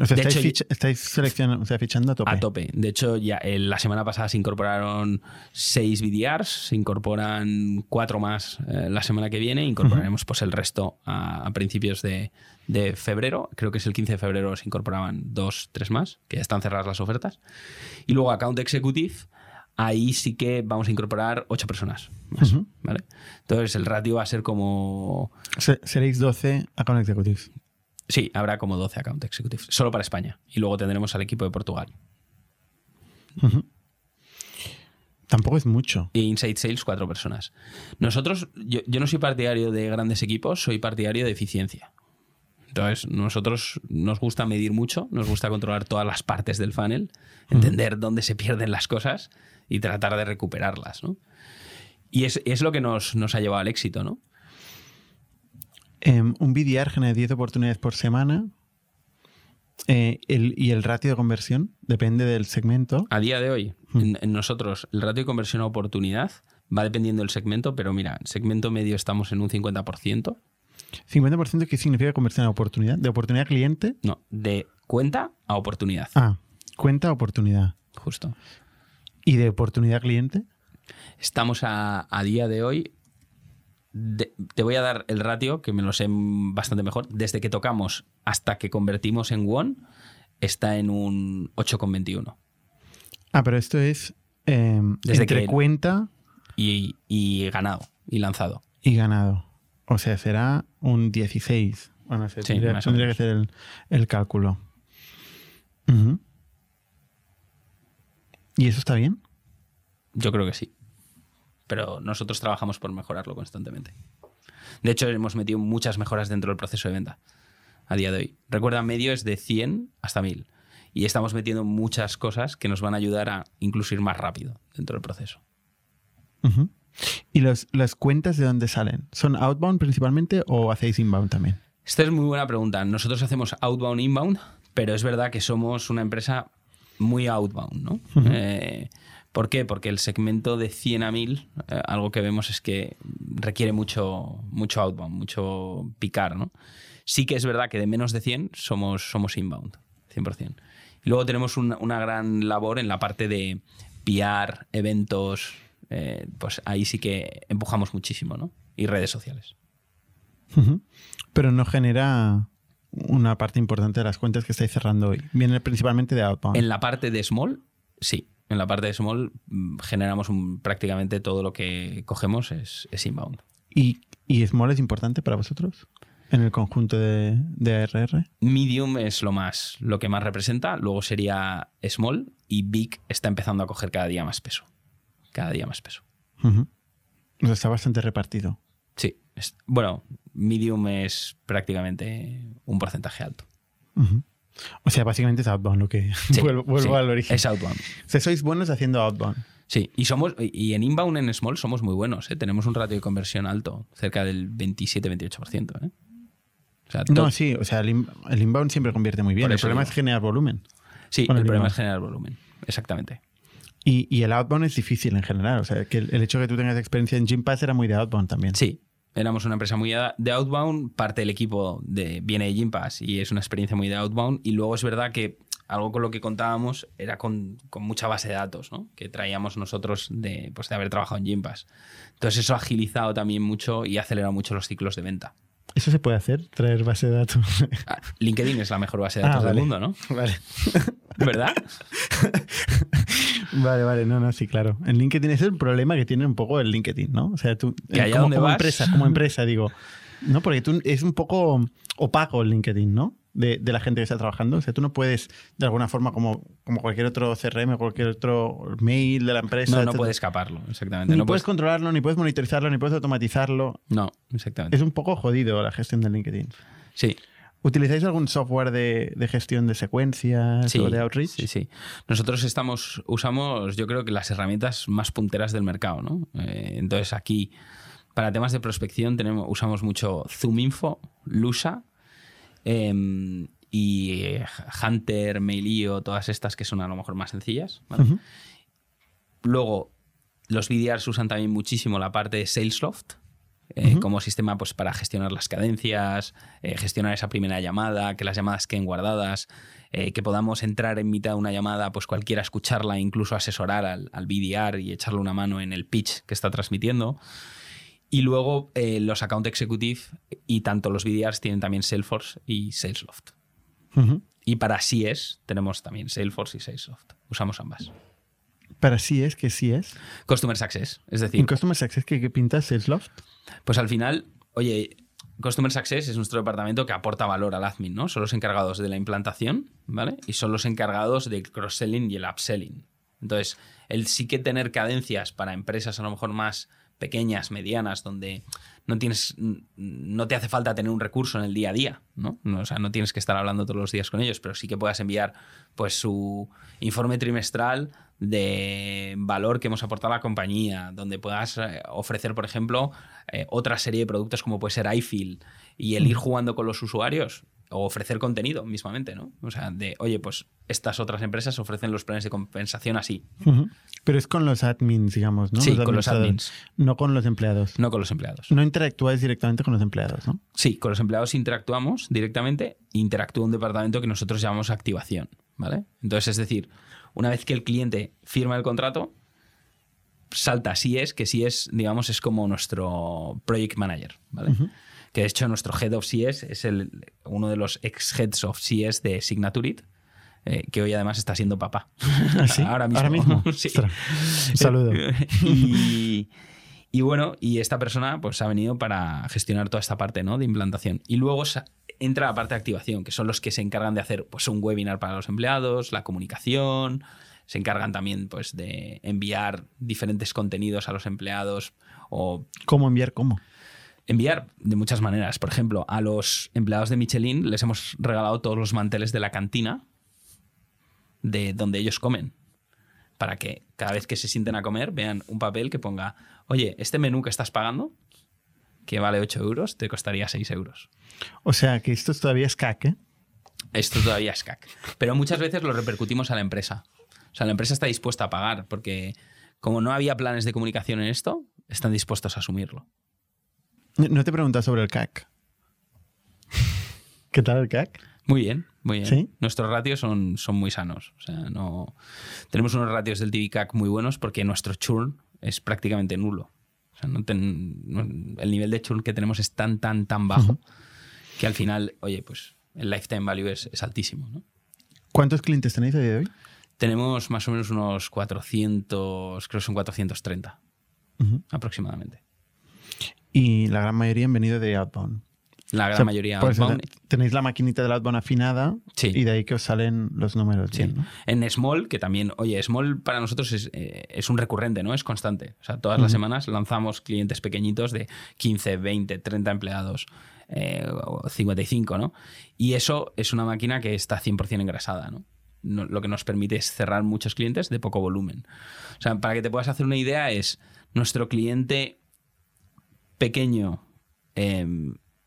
O sea, De estáis, hecho, estáis seleccionando, o sea, fichando a tope. A tope. De hecho, ya eh, la semana pasada se incorporaron seis BDRs, se incorporan cuatro más eh, la semana que viene, incorporaremos pues el resto a, a principios de, de febrero. Creo que es el 15 de febrero se incorporaban dos, tres más, que ya están cerradas las ofertas. Y luego Account Executive, ahí sí que vamos a incorporar ocho personas más. Entonces el ratio va a ser como... Seréis 12 account executives. Sí, habrá como 12 Account Executives, solo para España. Y luego tendremos al equipo de Portugal. Tampoco es mucho. y Inside Sales cuatro personas. Nosotros, yo, yo no soy partidario de grandes equipos, soy partidario de eficiencia. Entonces, nosotros nos gusta medir mucho, nos gusta controlar todas las partes del funnel, entender dónde se pierden las cosas y tratar de recuperarlas. ¿no? Y es, es lo que nos, nos ha llevado al éxito, ¿no? Em, un BDR genera 10 oportunidades por semana. Eh, el- y el ratio de conversión depende del segmento. A día de hoy, en, en nosotros, el ratio de conversión a oportunidad va dependiendo del segmento, pero mira, en segmento medio estamos en un 50%, 50% ¿qué significa conversión a oportunidad? ¿De oportunidad a cliente? no, de cuenta a oportunidad, Ah, cuenta a oportunidad. justo. ¿Y de oportunidad a cliente? Estamos a, a día de hoy. De- te voy a dar el ratio, que me lo sé bastante mejor. Desde que tocamos hasta que convertimos en One, está en un 8,21. Ah, pero esto es em, Desde entre que- cuenta Y, y ganado y lanzado. y ganado. O sea, será un 16. Bueno, Sí, tendría, que hacer el, el cálculo. ¿Y eso está bien? Yo creo que sí. Pero nosotros trabajamos por mejorarlo constantemente. De hecho, hemos metido muchas mejoras dentro del proceso de venta a día de hoy. Recuerda, medio es de 100 hasta 1000. Y estamos metiendo muchas cosas que nos van a ayudar a incluso ir más rápido dentro del proceso. ¿Y los- las cuentas de dónde salen? ¿Son outbound principalmente o hacéis inbound también? Esta es muy buena pregunta. Nosotros hacemos outbound, inbound, pero es verdad que somos una empresa muy outbound, ¿no? Eh, ¿Por qué? Porque el segmento de 100 a 1000, eh, algo que vemos es que requiere mucho, mucho outbound, mucho picar, ¿no? Sí que es verdad que de menos de 100 somos, somos inbound, 100%. Y luego tenemos una, una gran labor en la parte de PR, eventos, eh, pues ahí sí que empujamos muchísimo, ¿no? Y redes sociales. Pero no genera una parte importante de las cuentas que estáis cerrando hoy. Viene principalmente de outbound. En la parte de small, sí. En la parte de small mm, generamos un- prácticamente todo lo que cogemos es, es inbound. ¿Y, ¿Y Small es importante para vosotros? en el conjunto de, de ARR? Medium es lo más, lo que más representa, luego sería Small y Big está empezando a coger cada día más peso. Cada día más peso. Ujú. O sea, está bastante repartido. Sí. es- bueno, Medium es prácticamente un porcentaje alto. Ujú. O sea, básicamente es outbound lo que... *laughs* Sí, vuelvo vuelvo sí, al origen. Es outbound. O sea, sois buenos haciendo outbound. Sí, y somos y en inbound en small somos muy buenos, ¿eh? tenemos un ratio de conversión alto, cerca del 27-28%. ¿eh? O sea, No, sí, o sea, el, in- el inbound siempre convierte muy bien. El problema digo. es generar volumen. sí, el el problema es generar volumen, exactamente. Y, y el outbound es difícil en general. O sea, que el, el hecho de que tú tengas experiencia en Gympass era muy de outbound también. Sí, éramos una empresa muy de outbound, parte del equipo de, viene de Gympass y es una experiencia muy de outbound. Y luego es verdad que algo con lo que contábamos era con, con mucha base de datos, ¿no? que traíamos nosotros de, pues, de haber trabajado en Gympass. Entonces eso ha agilizado también mucho y ha acelerado mucho los ciclos de venta. ¿Eso se puede hacer? ¿Traer base de datos? Ah, LinkedIn es la mejor base de Ah, datos vale. del mundo, ¿no? vale. ¿Verdad? *laughs* Vale, vale, no, no, sí, claro. En LinkedIn ese es el problema que tiene un poco el LinkedIn, ¿no? O sea, tú, Que allá como, donde como vas- empresa, como *laughs* empresa, digo, ¿no? Porque tú es un poco opaco el LinkedIn, ¿no? De, de la gente que está trabajando. O sea, tú no puedes, de alguna forma, como, como cualquier otro CRM o cualquier otro mail de la empresa. No, no etcétera, puede escaparlo, exactamente. Ni no puedes puedes- controlarlo, ni puedes monitorizarlo, ni puedes automatizarlo. No, exactamente. Es un poco jodido la gestión de LinkedIn. Sí, ¿Utilizáis algún software de, de gestión de secuencias sí, o de outreach? Sí, sí. Nosotros estamos, usamos, yo creo que las herramientas más punteras del mercado, ¿no? Eh, entonces aquí, para temas de prospección, tenemos, usamos mucho ZoomInfo, Lusa em, y eh, Hunter, Mailio, todas estas que son a lo mejor más sencillas. Luego, los BDRs usan también muchísimo la parte de Salesloft eh, como sistema pues, para gestionar las cadencias, eh, gestionar esa primera llamada, que las llamadas queden guardadas, eh, que podamos entrar en mitad de una llamada, pues cualquiera escucharla, incluso asesorar al, al BDR y echarle una mano en el pitch que está transmitiendo. Y luego los account executive y tanto los BDRs tienen también Salesforce y Salesloft. Y para CS tenemos también Salesforce y Salesloft. Usamos ambas. Para sí es, que sí es. Customer Success, es decir, En Customer Success, ¿qué, qué pintas Salesloft? Pues al final, oye, Customer Success es nuestro departamento que aporta valor al admin, ¿no? Son los encargados de la implantación, ¿vale? Y son los encargados del cross-selling y el upselling. Entonces, el sí que tener cadencias para empresas a lo mejor más pequeñas, medianas, donde no tienes, no te hace falta tener un recurso en el día a día, ¿no? No, O sea, no tienes que estar hablando todos los días con ellos, pero sí que puedas enviar pues su informe trimestral de valor que hemos aportado a la compañía, donde puedas eh, ofrecer, por ejemplo, eh, otra serie de productos como puede ser iFeel y el ir jugando con los usuarios o ofrecer contenido mismamente, ¿no? O sea, de, oye, pues estas otras empresas ofrecen los planes de compensación así. Pero es con los admins, digamos, ¿no? Sí, con los admins. No con los empleados. no con los empleados. No interactúas directamente con los empleados, ¿no? Sí, con los empleados interactuamos directamente, interactúa un departamento que nosotros llamamos activación, ¿vale? Entonces, es decir, una vez que el cliente firma el contrato, salta si es, que si es, digamos, es como nuestro project manager, ¿vale? Que de hecho nuestro head of CS es el, uno de los ex heads of CS de Signaturit, eh, que hoy además está siendo papá. *laughs* ¿Ah, sí? Ahora mismo. Ahora mismo. *laughs* Sí. Ostras. Un saludo. *laughs* y, y bueno, y esta persona pues ha venido para gestionar toda esta parte ¿no? de implantación. Y luego entra la parte de activación, que son los que se encargan de hacer pues, un webinar para los empleados, la comunicación, se encargan también pues, de enviar diferentes contenidos a los empleados o ¿Cómo enviar cómo? enviar de muchas maneras. Por ejemplo, a los empleados de Michelin les hemos regalado todos los manteles de la cantina de donde ellos comen. Para que cada vez que se sienten a comer vean un papel que ponga, oye, este menú que estás pagando, que vale 8 euros, te costaría 6 euros. O sea, que esto todavía es CAC, ¿eh? Esto todavía es CAC. Pero muchas veces lo repercutimos a la empresa. O sea, la empresa está dispuesta a pagar porque como no había planes de comunicación en esto, están dispuestos a asumirlo. No te preguntas sobre el CAC. *laughs* ¿Qué tal el CAC? Muy bien, muy bien. ¿Sí? Nuestros ratios son, son muy sanos. O sea, no... Tenemos unos ratios del TVCAC muy buenos porque nuestro churn es prácticamente nulo. O sea, no ten- no- el nivel de churn que tenemos es tan, tan, tan bajo que al final, oye, pues el lifetime value es, es altísimo. ¿no? ¿Cuántos clientes tenéis a día de hoy? Tenemos más o menos unos 400, creo que son 430 Ujú. aproximadamente. Y la gran mayoría han venido de outbound. La gran O sea, mayoría outbound. te- tenéis la maquinita del outbound afinada Sí. y de ahí que os salen los números. Sí. bien, ¿no? En Small, que también, oye, Small para nosotros es, eh, es un recurrente, ¿no? Es constante. O sea, todas las semanas lanzamos clientes pequeñitos de 15, 20, 30 empleados, eh, o 55, ¿no? Y eso es una máquina que está 100% engrasada, ¿no? No- Lo que nos permite es cerrar muchos clientes de poco volumen. O sea, para que te puedas hacer una idea, es nuestro cliente pequeño eh,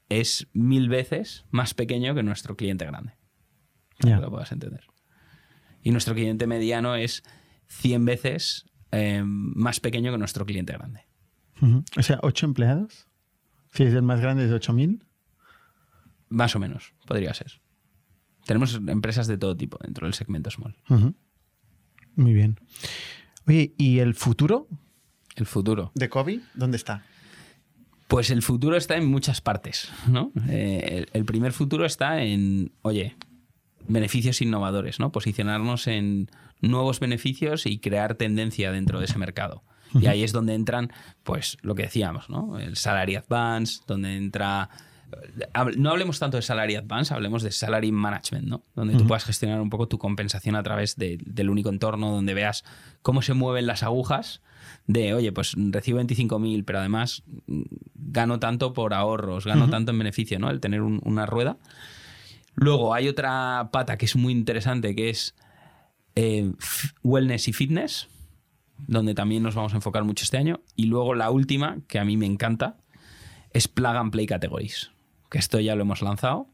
es mil veces más pequeño que nuestro cliente grande que lo puedas entender. Y nuestro cliente mediano es 100 veces eh, más pequeño que nuestro cliente grande. O sea, ¿ocho empleados? Si es el más grande es de 8.000. Más o menos, podría ser. Tenemos empresas de todo tipo dentro del segmento small. Muy bien. Oye, ¿y el futuro El futuro. de Kobe? ¿Dónde está? Pues el futuro está en muchas partes, ¿no? Eh, el, el primer futuro está en, oye, beneficios innovadores, ¿no? Posicionarnos en nuevos beneficios y crear tendencia dentro de ese mercado. Y ahí es donde entran, pues, lo que decíamos, ¿no? El salary advance, donde entra... No hablemos tanto de salary advance, hablemos de salary management, ¿no? Donde tú puedas gestionar un poco tu compensación a través de- del único entorno, donde veas cómo se mueven las agujas de, oye, pues recibo 25.000, pero además mm, gano tanto por ahorros, gano tanto en beneficio, ¿no? El tener un- una rueda. Luego hay otra pata que es muy interesante, que es eh, wellness y fitness, donde también nos vamos a enfocar mucho este año. Y luego la última, que a mí me encanta, es plug and play categories, que esto ya lo hemos lanzado.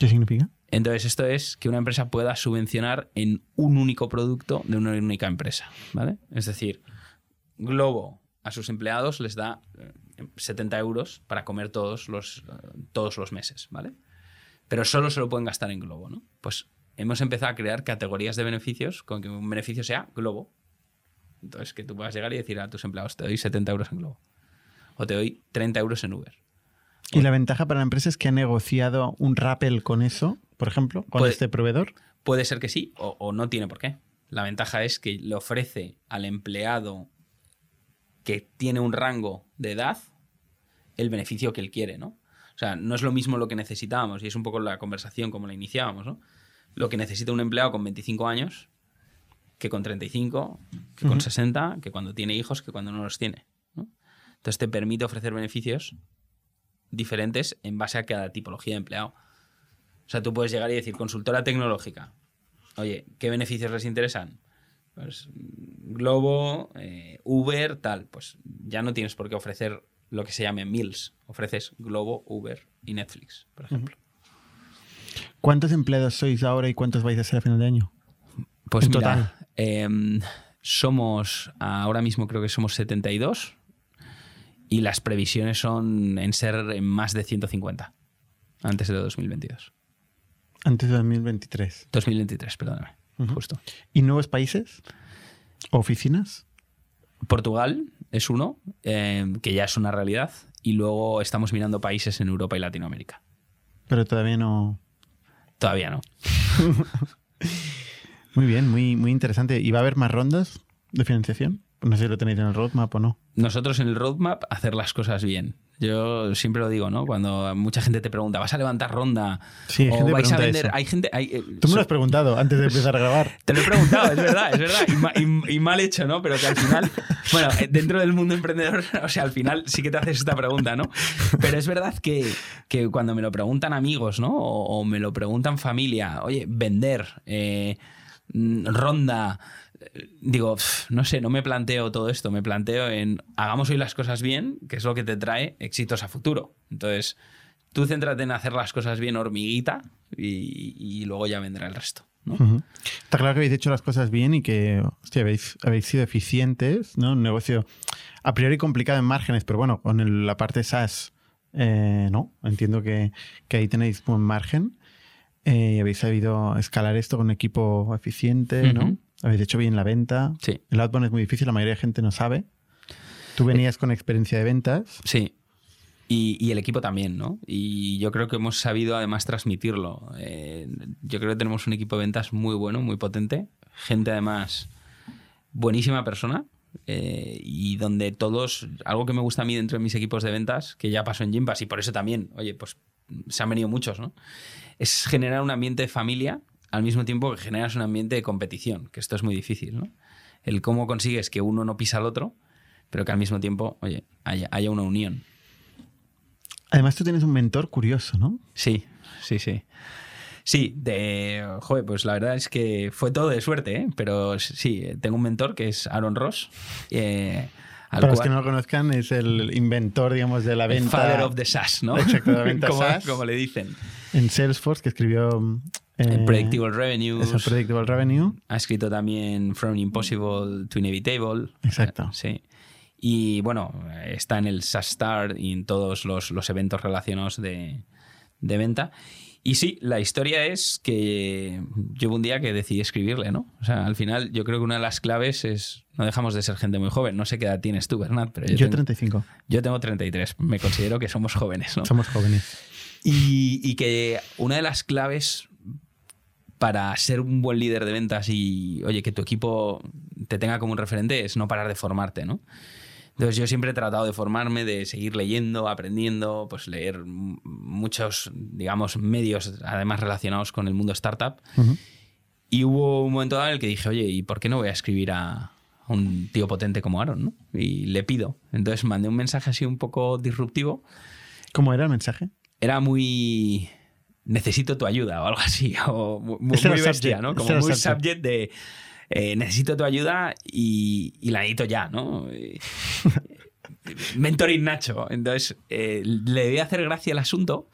¿Qué significa? Entonces, esto es que una empresa pueda subvencionar en un único producto de una única empresa. ¿vale? Es decir, Globo a sus empleados les da eh, 70 euros para comer todos los, eh, todos los meses. ¿vale? Pero solo se lo pueden gastar en Globo. ¿no? Pues hemos empezado a crear categorías de beneficios con que un beneficio sea Globo. Entonces, que tú puedas llegar y decir a tus empleados, te doy 70 euros en Globo. O te doy 30 euros en Uber. Y la ventaja para la empresa es que ha negociado un rappel con eso, por ejemplo, con Puede- este proveedor. Puede ser que sí o, o no tiene por qué. La ventaja es que le ofrece al empleado que tiene un rango de edad el beneficio que él quiere, ¿no? O sea, no es lo mismo lo que necesitábamos y es un poco la conversación como la iniciábamos, ¿no? Lo que necesita un empleado con 25 años que con 35, que con Ujú. 60, que cuando tiene hijos, que cuando no los tiene, ¿no? Entonces te permite ofrecer beneficios diferentes en base a cada tipología de empleado. O sea, tú puedes llegar y decir, consultora tecnológica, oye, ¿qué beneficios les interesan? Pues Globo, eh, Uber, tal. Pues ya no tienes por qué ofrecer lo que se llame Meals. Ofreces Globo, Uber y Netflix, por ejemplo. ¿Cuántos empleados sois ahora y cuántos vais a ser a final de año? Pues En mira, total. em, somos, ahora mismo creo que somos 72 y las previsiones son en ser en más de 150 antes de 2022. Antes de 2023. 2023, perdóname, Justo. ¿Y nuevos países? ¿Oficinas? Portugal es uno, em, que ya es una realidad, y luego estamos mirando países en Europa y Latinoamérica. Pero todavía no. Todavía no. *laughs* Muy bien, muy, muy interesante. ¿Y va a haber más rondas de financiación? No sé si lo tenéis en el roadmap o no. Nosotros en el roadmap hacer las cosas bien. Yo siempre lo digo, ¿no? Cuando mucha gente te pregunta, ¿vas a levantar ronda? Sí, hay o gente vais a vender. eso. Hay gente. hay, eh, Tú me lo has preguntado antes de empezar a grabar. *laughs* Te lo he preguntado, es verdad, es verdad. Y, ma- y- y mal hecho, ¿no? Pero que al final, bueno, eh, dentro del mundo emprendedor, *laughs* o sea, al final sí que te haces esta pregunta, ¿no? Pero es verdad que, que cuando me lo preguntan amigos, ¿no? O, o me lo preguntan familia, oye, vender, eh, mm, ronda, digo, pf, no sé, no me planteo todo esto, me planteo en hagamos hoy las cosas bien, que es lo que te trae éxitos a futuro. Entonces, tú céntrate en hacer las cosas bien hormiguita y, y luego ya vendrá el resto. ¿no? Ujú. Está claro que habéis hecho las cosas bien y que hostia, habéis, habéis sido eficientes, ¿no? Un negocio a priori complicado en márgenes, pero bueno, con el- la parte SaaS, eh, no, entiendo que, que ahí tenéis buen margen. Eh, y habéis sabido escalar esto con un equipo eficiente, ¿no? Ujú. Habéis hecho bien la venta. Sí. El outbound es muy difícil, la mayoría de gente no sabe. Tú venías con experiencia de ventas. Sí. Y, y el equipo también, ¿no? Y yo creo que hemos sabido además transmitirlo. Eh, yo creo que tenemos un equipo de ventas muy bueno, muy potente. Gente además buenísima persona. eh, y donde todos, algo que me gusta a mí dentro de mis equipos de ventas, que ya pasó en Gympass y por eso también, oye, pues se han venido muchos, ¿no? Es generar un ambiente de familia al mismo tiempo que generas un ambiente de competición, que esto es muy difícil, ¿no? El cómo consigues que uno no pisa al otro, pero que al mismo tiempo, oye, haya, haya una unión. Además, tú tienes un mentor curioso, ¿no? Sí, sí, sí. Sí, de. Joder, pues la verdad es que fue todo de suerte, ¿eh? Pero sí, tengo un mentor que es Aaron Ross. Eh, Para los cual- que no lo conozcan, es el inventor, digamos, de la el venta Father of the SaaS, ¿no? *laughs* Exacto, la venta *laughs* como, SaaS. como le dicen. en Salesforce, que escribió eh, Predictable Revenues. eso, Predictable Revenue. Ha escrito también From Impossible to Inevitable. Exacto. Eh, Sí. Y bueno, está en el SaaS Star y en todos los, los eventos relacionados de, de venta. Y sí, la historia es que yo hubo un día que decidí escribirle, ¿no? O sea, al final yo creo que una de las claves es no dejamos de ser gente muy joven. No sé qué edad tienes tú, Bernat, pero yo, Yo tengo, 35. yo tengo 33. Me considero que somos jóvenes, ¿no? Somos jóvenes. Y, y que una de las claves para ser un buen líder de ventas y, oye, que tu equipo te tenga como un referente es no parar de formarte, ¿no? Entonces yo siempre he tratado de formarme, de seguir leyendo, aprendiendo, pues leer muchos, digamos, medios además relacionados con el mundo startup. Y hubo un momento dado en el que dije, oye, ¿y por qué no voy a escribir a, a un tío potente como Aaron? ¿no? Y le pido. Entonces mandé un mensaje así un poco disruptivo ¿Cómo era el mensaje? era muy necesito tu ayuda o algo así *laughs* o mu- muy, muy bestia, ¿no? Como muy subject. de eh, necesito tu ayuda y, y la necesito ya, ¿no? *laughs* Y- Mentoring Nacho. Entonces eh, le debí hacer gracia el asunto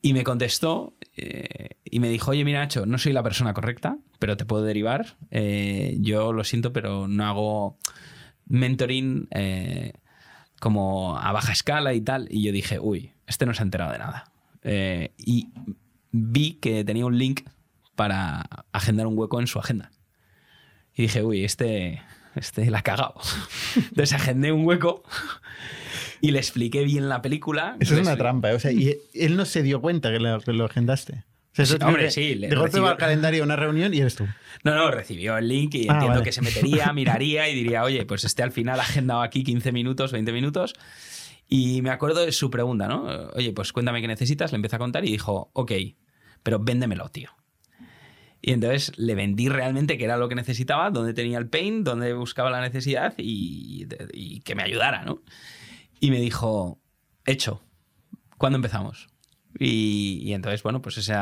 y me contestó eh, y me dijo, oye, mira Nacho, no soy la persona correcta, pero te puedo derivar. Eh, yo lo siento, pero no hago mentoring eh, como a baja escala y tal. Y yo dije, uy, este no se ha enterado de nada. Eh, y vi que tenía un link para agendar un hueco en su agenda. Y dije, uy, este, este la ha cagado. *laughs* Entonces agendé un hueco y le expliqué bien la película. Eso es una trampa. ¿eh? O sea, y él no se dio cuenta que lo, que lo agendaste. O sea, eso Sí, hombre, sí, le De golpe va al calendario una reunión y eres tú. No, no, recibió el link y Ah, entiendo vale. que se metería, miraría y diría, oye, pues este al final ha agendado aquí 15 minutos, 20 minutos. Y me acuerdo de su pregunta, ¿no? Oye, pues cuéntame qué necesitas. Le empecé a contar y dijo, ok, pero véndemelo, tío. Y entonces le vendí realmente qué era lo que necesitaba, dónde tenía el pain, dónde buscaba la necesidad y, y que me ayudara, ¿no? Y me dijo, hecho, ¿cuándo empezamos? Y, entonces, bueno, pues ese,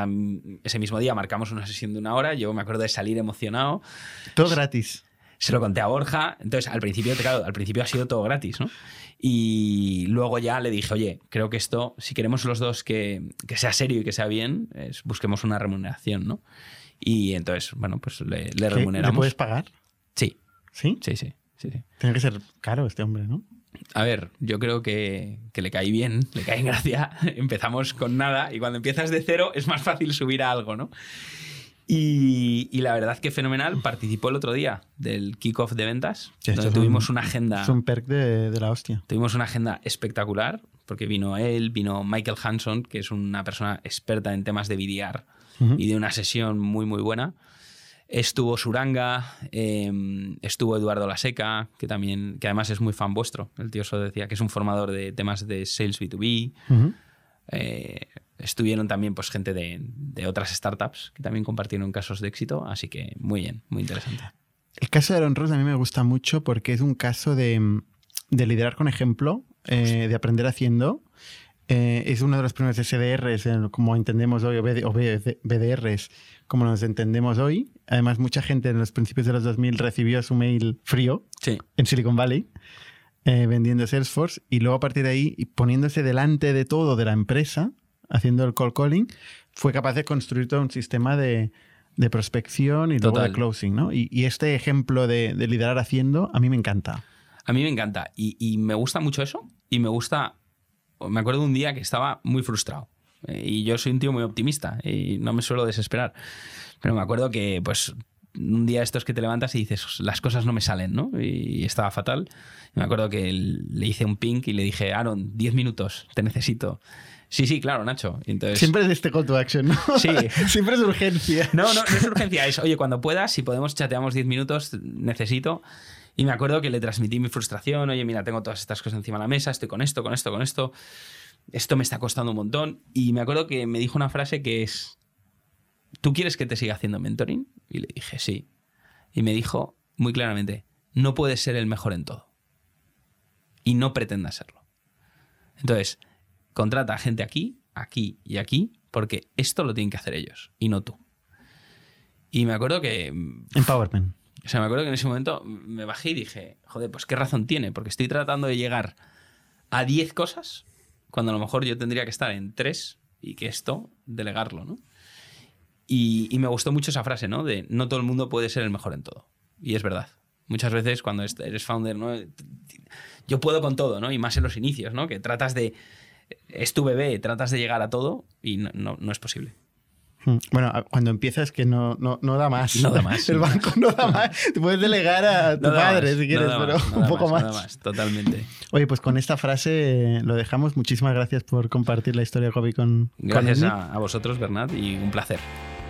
ese mismo día marcamos una sesión de una hora. Yo me acuerdo de salir emocionado. Todo gratis. Se lo conté a Borja. Entonces, al principio, claro, al principio ha sido todo gratis, ¿no? Y luego ya le dije, oye, creo que esto, si queremos los dos que, que sea serio y que sea bien, es- busquemos una remuneración, ¿no? Y entonces, bueno, pues le, le ¿Qué? ¿Le remuneramos. puedes pagar? Sí, ¿Sí? sí, sí, sí, sí. Tiene que ser caro este hombre, ¿no? A ver, yo creo que, que le caí bien, *laughs* le caí en gracia. Empezamos con nada y cuando empiezas de cero es más fácil subir a algo, ¿no? Y, y la verdad que fenomenal. Participó el otro día del kickoff de ventas, donde tuvimos un- una agenda. Es un perk de, de la hostia. Tuvimos una agenda espectacular, porque vino él, vino Michael Hanson, que es una persona experta en temas de BDR, Ujú. y de una sesión muy, muy buena. Estuvo Suranga, eh, estuvo Eduardo Laseca, que también, que además es muy fan vuestro. El tío solo decía que es un formador de temas de sales B2B. Ujú. Eh, estuvieron también pues, gente de, de otras startups que también compartieron casos de éxito, así que muy bien, muy interesante. El caso de Aaron Ross a mí me gusta mucho porque es un caso de, de liderar con ejemplo, eh, de aprender haciendo. Eh, es uno de los primeros SDRs, eh, como entendemos hoy, o, BD o BD BDRs, como nos entendemos hoy. Además, mucha gente en los principios de los 2000 recibió su mail frío Sí, en Silicon Valley, eh, vendiendo Salesforce, y luego a partir de ahí, poniéndose delante de todo de la empresa, haciendo el call calling, fue capaz de construir todo un sistema de, de prospección y luego de closing. ¿no? Y, y este ejemplo de, de liderar haciendo, a mí me encanta. a mí me encanta y, y me gusta mucho eso y me gusta, me acuerdo un día que estaba muy frustrado eh, y yo soy un tío muy optimista y no me suelo desesperar, pero me acuerdo que pues un día estos que te levantas y dices, las cosas no me salen, ¿no? Y estaba fatal. Y me acuerdo que le hice un ping y le dije, Aaron, 10 minutos, te necesito. Sí, sí, claro, Nacho. Entonces, Siempre es este call to action, ¿no? Sí. *laughs* Siempre es urgencia. no, no, no es urgencia, es, oye, cuando puedas, si podemos, chateamos 10 minutos, necesito. Y me acuerdo que le transmití mi frustración, oye, mira, tengo todas estas cosas encima de la mesa, estoy con esto, con esto, con esto. esto me está costando un montón. Y me acuerdo que me dijo una frase que es, ¿tú quieres que te siga haciendo mentoring? Y le dije, sí. Y me dijo muy claramente, no puedes ser el mejor en todo. Y no pretendas serlo. Entonces, contrata a gente aquí, aquí y aquí, porque esto lo tienen que hacer ellos y no tú. Y me acuerdo que... Empowerment. O sea, me acuerdo que en ese momento me bajé y dije, joder, pues qué razón tiene, porque estoy tratando de llegar a 10 cosas cuando a lo mejor yo tendría que estar en 3 y que esto, delegarlo, ¿no? Y, me gustó mucho esa frase, ¿no? De no todo el mundo puede ser el mejor en todo. Y es verdad. Muchas veces cuando eres founder, ¿no? Yo puedo con todo, ¿no? Y más en los inicios, ¿no? Que tratas de... Es tu bebé, tratas de llegar a todo y no, no es posible. Hmm. Bueno, cuando empiezas que no, no, no, da más. No da más. *laughs* El banco no da más. *laughs* Te puedes delegar a tu padre si quieres, pero un poco más, No da más, totalmente. Oye, pues con esta frase lo dejamos. Muchísimas gracias por compartir la historia de Kobe con Gracias a, a vosotros, Bernat, y un placer.